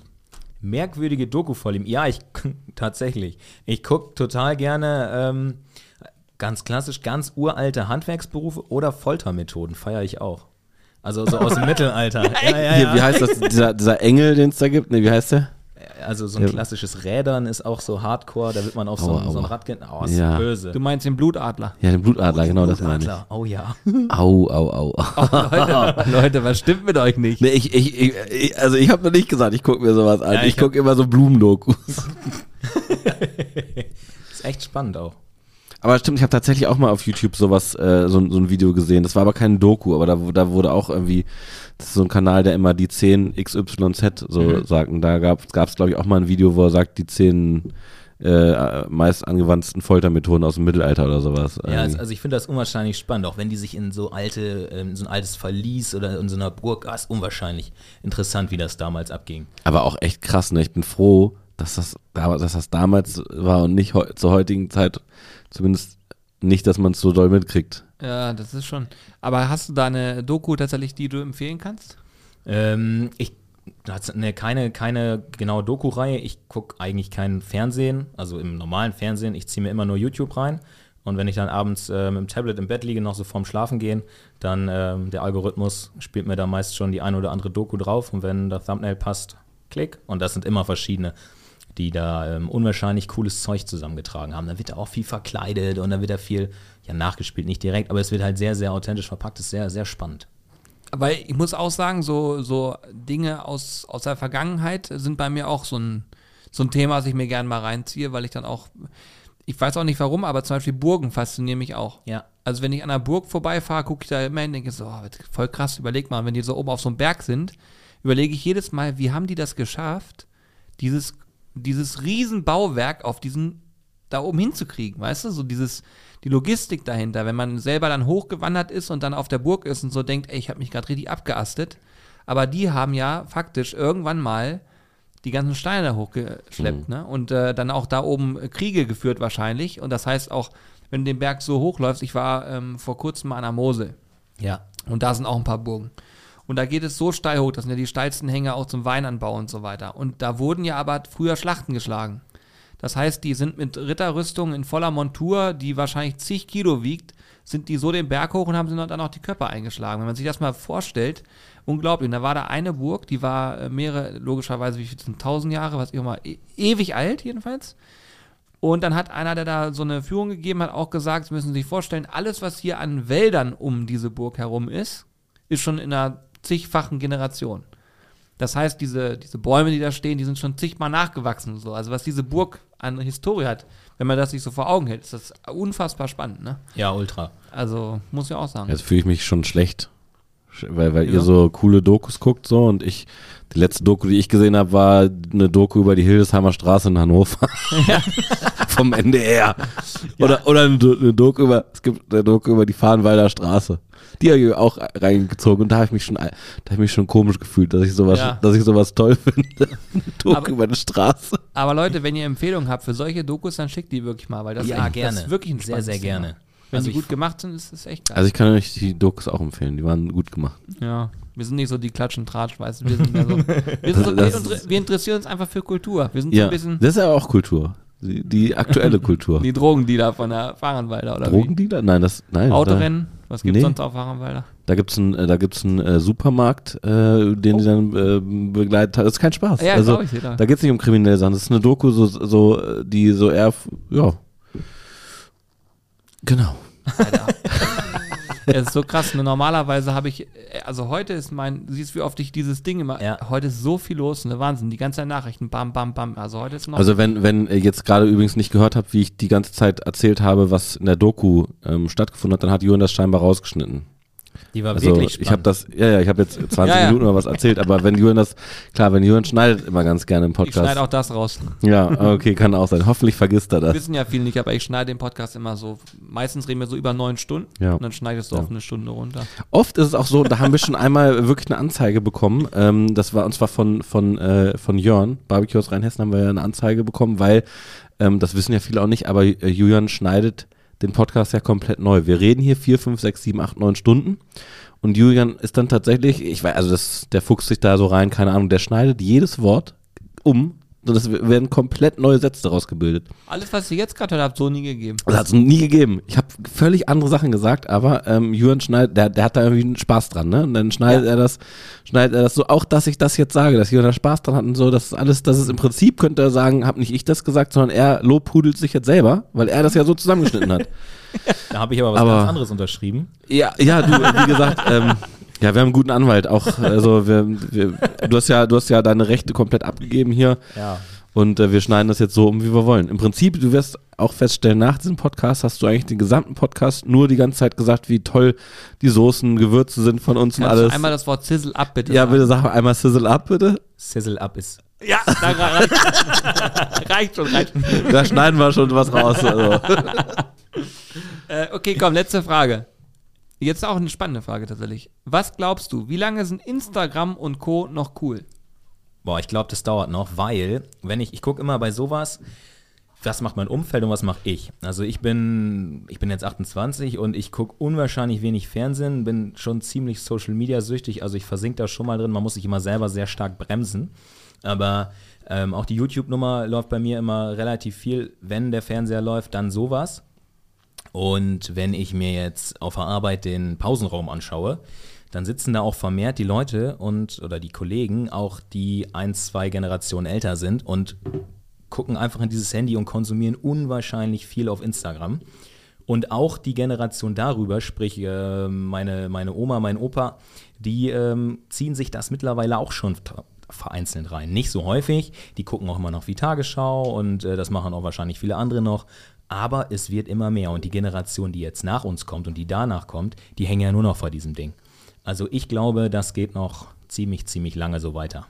Merkwürdige Doku-Vorlieben. Ja, ich (laughs) tatsächlich. Ich gucke total gerne ähm, ganz klassisch, ganz uralte Handwerksberufe oder Foltermethoden. Feiere ich auch. Also so aus dem (laughs) Mittelalter. Ja, ja, Hier, ja. wie heißt das? Dieser, dieser Engel, den es da gibt? Nee, wie heißt der? Also so ein Ja. klassisches Rädern ist auch so Hardcore, da wird man auf so, Aua, ein- so ein. Rad gehen. Oh, ist Ja. böse. Du meinst den Blutadler. Ja, den Blutadler, genau das meine ich. Blutadler. Oh ja. (laughs) Au, au, au. Leute, Leute, was stimmt mit euch nicht? Nee, ich, ich, ich, ich also ich habe noch nicht gesagt, ich gucke mir sowas an. Ja, ich ich gucke immer so Blumendokus. (laughs) Ist echt spannend auch. Aber stimmt, ich habe tatsächlich auch mal auf YouTube sowas, äh, so, ein- so ein Video gesehen. Das war aber kein Doku, aber da, da wurde auch irgendwie, das ist so ein Kanal, der immer die 10 XYZ so Mhm. sagt. Und da gab es, glaube ich, auch mal ein Video, wo er sagt, die 10 äh, meist angewandten Foltermethoden aus dem Mittelalter oder sowas. Ja, Irgendwie. also, also ich finde das unwahrscheinlich spannend, auch wenn die sich in so alte, ähm, so ein altes Verlies oder in so einer Burg, ah, ist unwahrscheinlich interessant, wie das damals abging. aber auch echt krass, ne? Ich bin froh, dass das, da- dass das damals war und nicht heu zur heutigen Zeit, zumindest nicht, dass man es so doll mitkriegt. Ja, das ist schon. Aber hast du da eine Doku tatsächlich, die du empfehlen kannst? Ähm, ich ne, keine, keine genaue Doku-Reihe. Ich gucke eigentlich kein Fernsehen, also im normalen Fernsehen. Ich ziehe mir immer nur YouTube rein. Und wenn ich dann abends äh, mit dem Tablet im Bett liege, noch so vorm Schlafen gehen, dann ähm, der Algorithmus spielt mir da meist schon die ein oder andere Doku drauf. Und wenn das Thumbnail passt, klick. Und das sind immer verschiedene, die da ähm, unwahrscheinlich cooles Zeug zusammengetragen haben. Dann wird da auch viel verkleidet und dann wird da viel, ja, nachgespielt, nicht direkt, aber es wird halt sehr, sehr authentisch verpackt. ist sehr, sehr spannend. Weil ich muss auch sagen, so, so Dinge aus, aus der Vergangenheit sind bei mir auch so ein, so ein Thema, was ich mir gerne mal reinziehe, weil ich dann auch, ich weiß auch nicht warum, aber zum Beispiel Burgen faszinieren mich auch. Ja. Also wenn ich an einer Burg vorbeifahre, gucke ich da immer hin und denke so, oh, voll krass, überleg mal, wenn die so oben auf so einem Berg sind, überlege ich jedes Mal, wie haben die das geschafft, dieses, dieses Riesenbauwerk auf diesen, da oben hinzukriegen, weißt du, so dieses, die Logistik dahinter, wenn man selber dann hochgewandert ist und dann auf der Burg ist und so denkt, ey, ich habe mich gerade richtig abgeastet, aber die haben ja faktisch irgendwann mal die ganzen Steine hochgeschleppt, ne? Und äh, dann auch da oben Kriege geführt wahrscheinlich. Und das heißt auch, wenn du den Berg so hochläufst, ich war ähm, vor kurzem mal an der Mosel Ja. und da sind auch ein paar Burgen. Und da geht es so steil hoch, das sind ja die steilsten Hänge auch zum Weinanbau und so weiter. Und da wurden ja aber früher Schlachten geschlagen. Das heißt, die sind mit Ritterrüstung in voller Montur, die wahrscheinlich zig Kilo wiegt, sind die so den Berg hoch und haben sie dann auch die Köpfe eingeschlagen. Wenn man sich das mal vorstellt, unglaublich. Und da war da eine Burg, die war äh, mehrere, logischerweise, wie viel sind, tausend Jahre, was ich auch e ewig alt jedenfalls. Und dann hat einer, der da so eine Führung gegeben hat, auch gesagt, Sie müssen sich vorstellen, alles, was hier an Wäldern um diese Burg herum ist, ist schon in einer zigfachen Generation. Das heißt, diese, diese Bäume, die da stehen, die sind schon zigmal nachgewachsen. und So. Also was diese Burg an Historie hat, wenn man das sich so vor Augen hält, ist das unfassbar spannend. Ne? Ja, ultra. Also muss ich auch sagen. Jetzt fühle ich mich schon schlecht, Sch- weil, weil Ja. ihr so coole Dokus guckt so und ich, die letzte Doku, die ich gesehen habe, war eine Doku über die Hildesheimer Straße in Hannover. (laughs) Vom NDR. Oder, oder eine, Do- eine Doku über, es gibt eine Doku über die Fahrenwalder Straße. Die habe ich auch reingezogen und da habe ich mich schon, da habe ich mich schon komisch gefühlt, dass ich sowas, Ja. dass ich sowas toll finde. (laughs) Eine Doku Aber- über eine Straße. Aber Leute, wenn ihr Empfehlungen habt für solche Dokus, dann schickt die wirklich mal, weil das, Ja, ist gerne. das ist wirklich ein Sehr, sehr gerne. Wenn Also ich- gut gemacht sind, ist es echt geil. Also ich kann euch die Dokus auch empfehlen, die waren gut gemacht. ja, wir sind nicht so die Klatsch- und Tratsch, weißt du. Wir, sind mehr so, (laughs) wir, sind so, wir, wir interessieren uns einfach für Kultur. Wir sind so Ja, ein bisschen das ist ja auch Kultur. Die, die aktuelle (laughs) Kultur. die Drogendealer von der Fahrenwalder oder Drogendealer? Nein, das, nein. Autorennen, was gibt's Nee. sonst auf Fahrenwalder? Da gibt's einen, äh, da gibt's einen äh, Supermarkt, äh, den die dann äh, begleitet hat. Das ist kein Spaß. Oh. Ja, also, ich, ja. da geht's nicht um kriminelle Sachen. Das ist eine Doku, so, so, die so eher, ja. Genau. (laughs) (laughs) Es ist so krass. Ne? Normalerweise habe ich, äh, also heute ist mein, du siehst, wie oft ich dieses Ding immer, Ja. heute ist so viel los, ne Wahnsinn, die ganze Zeit Nachrichten, bam, bam, bam. Also heute ist noch, Also wenn, wenn ihr jetzt gerade übrigens nicht gehört habt, wie ich die ganze Zeit erzählt habe, was in der Doku ähm, stattgefunden hat, dann hat Jürgen das scheinbar rausgeschnitten. Die war Also wirklich spannend. ich habe das, ja, ja, ich habe jetzt 20 (laughs) Ja, ja. Minuten oder was erzählt, aber wenn Jürgen das, klar, wenn Jürgen schneidet immer ganz gerne im ich Podcast. schneide auch das raus. Ja, okay, kann auch sein. Hoffentlich vergisst er das. Wissen ja viele nicht, aber ich schneide den Podcast immer so, meistens reden wir so über neun Stunden Ja. und dann schneidest du Ja. auf eine Stunde runter. Oft ist es auch so, da haben wir schon einmal wirklich eine Anzeige bekommen. Ähm, das war und zwar von von äh, von Jörn, Barbecue aus Rheinhessen haben wir ja eine Anzeige bekommen, weil ähm, das wissen ja viele auch nicht, aber Julian schneidet den Podcast ja komplett neu. Wir reden hier vier, fünf, sechs, sieben, acht, neun Stunden. Und Julian ist dann tatsächlich, ich weiß, also das, der fuchst sich da so rein, keine Ahnung, der schneidet jedes Wort um sondern es werden komplett neue Sätze daraus gebildet. Alles, was ihr jetzt gerade hört, habt, so nie gegeben. Das hat es nie gegeben. Ich habe völlig andere Sachen gesagt, aber ähm, Jürgen schneidet, der, der hat da irgendwie einen Spaß dran, ne? Und dann schneidet er das, schneidet er das so, auch dass ich das jetzt sage, dass Jürgen da Spaß dran hat und so, das ist alles, das ist im Prinzip, könnte er sagen, habe nicht ich das gesagt, sondern er lobhudelt sich jetzt selber, weil er das ja so zusammengeschnitten hat. (laughs) Da habe ich aber was Aber- ganz anderes unterschrieben. Ja, ja, du, wie gesagt, ähm, (laughs) ja, wir haben einen guten Anwalt auch. (laughs) Also wir, wir, du hast ja, du hast ja deine Rechte komplett abgegeben hier. Ja. Und äh, wir schneiden das jetzt so um, wie wir wollen. Im Prinzip, du wirst auch feststellen, nach diesem Podcast hast du eigentlich den gesamten Podcast nur die ganze Zeit gesagt, wie toll die Soßen, Gewürze sind von uns und Kannst du alles. einmal das Wort Sizzle ab, bitte? ja, sagen? bitte sag einmal Sizzle up, bitte. Sizzle up ist. Ja, da reicht, (laughs) reicht schon, reicht schon. Da schneiden wir schon was raus. Also. Äh, okay, komm, letzte Frage. Jetzt auch eine spannende Frage tatsächlich. Was glaubst du, wie lange sind Instagram und Co. noch cool? Boah, ich glaube, das dauert noch, weil, wenn ich, ich gucke immer bei sowas, was macht mein Umfeld und was mache ich? Also ich bin, ich bin jetzt 28 und ich gucke unwahrscheinlich wenig Fernsehen, bin schon ziemlich Social Media süchtig, also ich versink da schon mal drin, man muss sich immer selber sehr stark bremsen. Aber ähm, auch die YouTube-Nummer läuft bei mir immer relativ viel. Wenn der Fernseher läuft, dann sowas. Und wenn ich mir jetzt auf der Arbeit den Pausenraum anschaue, dann sitzen da auch vermehrt die Leute und oder die Kollegen, auch die ein, zwei Generationen älter sind und gucken einfach in dieses Handy und konsumieren unwahrscheinlich viel auf Instagram. Und auch die Generation darüber, sprich äh, meine, meine Oma, mein Opa, die ähm, ziehen sich das mittlerweile auch schon vereinzelt rein. Nicht so häufig, die gucken auch immer noch wie Tagesschau und äh, das machen auch wahrscheinlich viele andere noch. Aber es wird immer mehr und die Generation, die jetzt nach uns kommt und die danach kommt, die hängen ja nur noch vor diesem Ding. Also ich glaube, das geht noch ziemlich, ziemlich lange so weiter.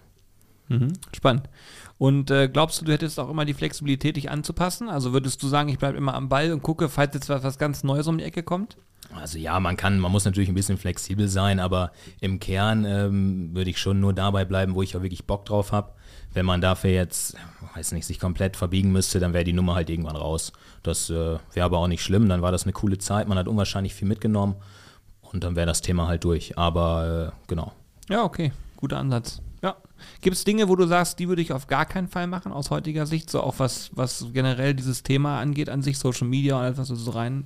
Mhm. Spannend. Und äh, glaubst du, du hättest auch immer die Flexibilität, dich anzupassen? Also würdest du sagen, ich bleibe immer am Ball und gucke, falls jetzt was was ganz Neues um die Ecke kommt? Also ja, man kann, man muss natürlich ein bisschen flexibel sein, aber im Kern ähm, würde ich schon nur dabei bleiben, wo ich auch wirklich Bock drauf habe. Wenn man dafür jetzt, weiß nicht, sich komplett verbiegen müsste, dann wäre die Nummer halt irgendwann raus. Das äh, wäre aber auch nicht schlimm, dann war das eine coole Zeit, man hat unwahrscheinlich viel mitgenommen und dann wäre das Thema halt durch. Aber äh, genau. Ja, okay. Guter Ansatz. Ja. Gibt es Dinge, wo du sagst, die würde ich auf gar keinen Fall machen, aus heutiger Sicht? So auch was, was generell dieses Thema angeht, an sich, Social Media und etwas so rein,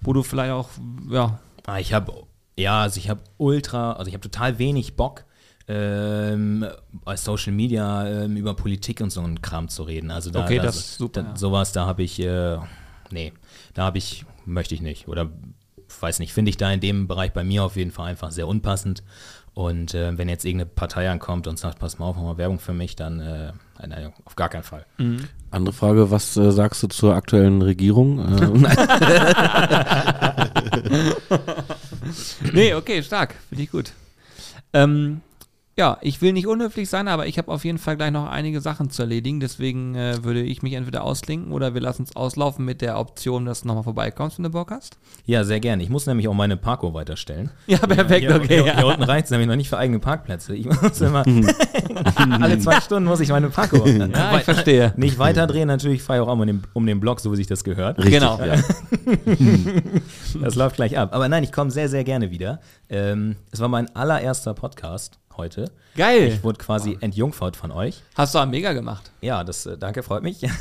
wo du vielleicht auch, ja, Ah, ich habe, ja, also ich habe ultra, also ich habe total wenig Bock, ähm, bei Social Media ähm, über Politik und so einen Kram zu reden. Also da, Okay, da, das ist super, Da, ja. Sowas, da habe ich, äh, nee, da habe ich, möchte ich nicht. Oder weiß nicht, finde ich da in dem Bereich bei mir auf jeden Fall einfach sehr unpassend. Und äh, wenn jetzt irgendeine Partei ankommt und sagt, pass mal auf, mach mal Werbung für mich, dann äh, nein, auf gar keinen Fall. Andere Frage, was äh, sagst du zur aktuellen Regierung? Äh. (laughs) Nee, okay, stark. Finde ich gut. Ähm, ja, ich will nicht unhöflich sein, aber ich habe auf jeden Fall gleich noch einige Sachen zu erledigen. Deswegen äh, würde ich mich entweder ausklinken oder wir lassen es auslaufen mit der Option, dass du nochmal vorbeikommst, wenn du Bock hast. Ja, sehr gerne. Ich muss nämlich auch meine Parko weiterstellen. Ja, perfekt, hier, okay. Hier, hier unten reicht es nämlich noch nicht für eigene Parkplätze. Ich muss immer, (laughs) alle zwei Stunden muss ich meine Parko. Ja, ich verstehe. Nicht weiterdrehen, natürlich fahre ich auch um den, um den Block, so wie sich das gehört. Richtig, Genau. Ja. (laughs) Das läuft gleich ab. Aber nein, ich komme sehr, sehr gerne wieder. Ähm, es war mein allererster Podcast heute. Geil. Ich wurde quasi entjungfert von euch. Hast du auch mega gemacht. Ja, das, äh, danke, freut mich. (laughs)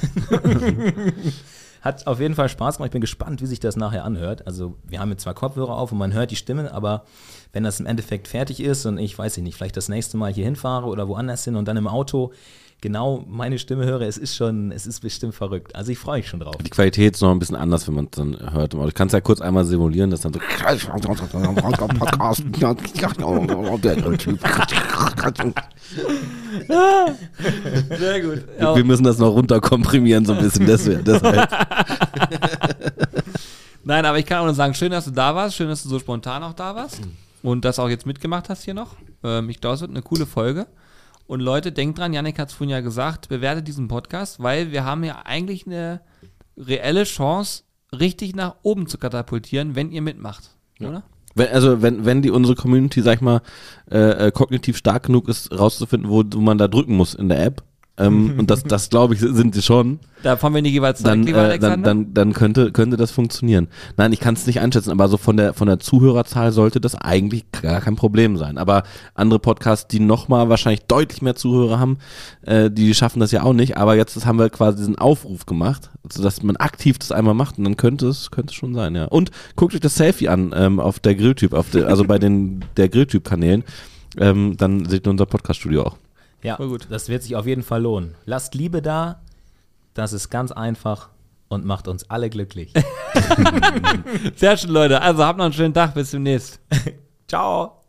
Hat auf jeden Fall Spaß gemacht. Ich bin gespannt, wie sich das nachher anhört. Also, wir haben jetzt zwar Kopfhörer auf und man hört die Stimme, aber wenn das im Endeffekt fertig ist und ich weiß ich nicht, vielleicht das nächste Mal hier hinfahre oder woanders hin und dann im Auto genau meine Stimme höre, es ist schon, es ist bestimmt verrückt. Also, ich freue mich schon drauf. Die Qualität ist noch ein bisschen anders, wenn man es dann hört. Du kannst ja kurz einmal simulieren, dass dann so. (laughs) Sehr gut. Wir müssen das noch runterkomprimieren, so ein bisschen. Deswegen, deshalb. (laughs) Nein, aber ich kann auch nur sagen, schön, dass du da warst, schön, dass du so spontan auch da warst und das auch jetzt mitgemacht hast hier noch. Ähm, ich glaube, es wird eine coole Folge. Und Leute, denkt dran, Janik hat es vorhin ja gesagt, bewertet diesen Podcast, weil wir haben ja eigentlich eine reelle Chance, richtig nach oben zu katapultieren, wenn ihr mitmacht. Oder? Wenn, also wenn, wenn die unsere Community, sag ich mal, äh, äh, kognitiv stark genug ist, rauszufinden, wo, wo man da drücken muss in der App, ähm, und das, (laughs) das glaube ich, sind sie schon, Da fahren wir nicht jeweils zurück, dann, lieber äh, dann, dann, dann könnte, könnte das funktionieren. Nein, ich kann es nicht einschätzen, aber so von der, von der Zuhörerzahl sollte das eigentlich gar kein Problem sein. Aber andere Podcasts, die nochmal wahrscheinlich deutlich mehr Zuhörer haben, äh, die schaffen das ja auch nicht. Aber jetzt haben wir quasi diesen Aufruf gemacht, sodass man aktiv das einmal macht und dann könnte es, könnte es schon sein, ja. Und guckt euch das Selfie an ähm, auf der Grilltyp, auf der, also bei den der Grilltyp-Kanälen. Ähm, dann seht ihr unser Podcast-Studio auch. Ja, Voll gut. das wird sich auf jeden Fall lohnen. Lasst Liebe da, das ist ganz einfach und macht uns alle glücklich. (laughs) Sehr schön, Leute. Also habt noch einen schönen Tag. Bis demnächst. (laughs) Ciao.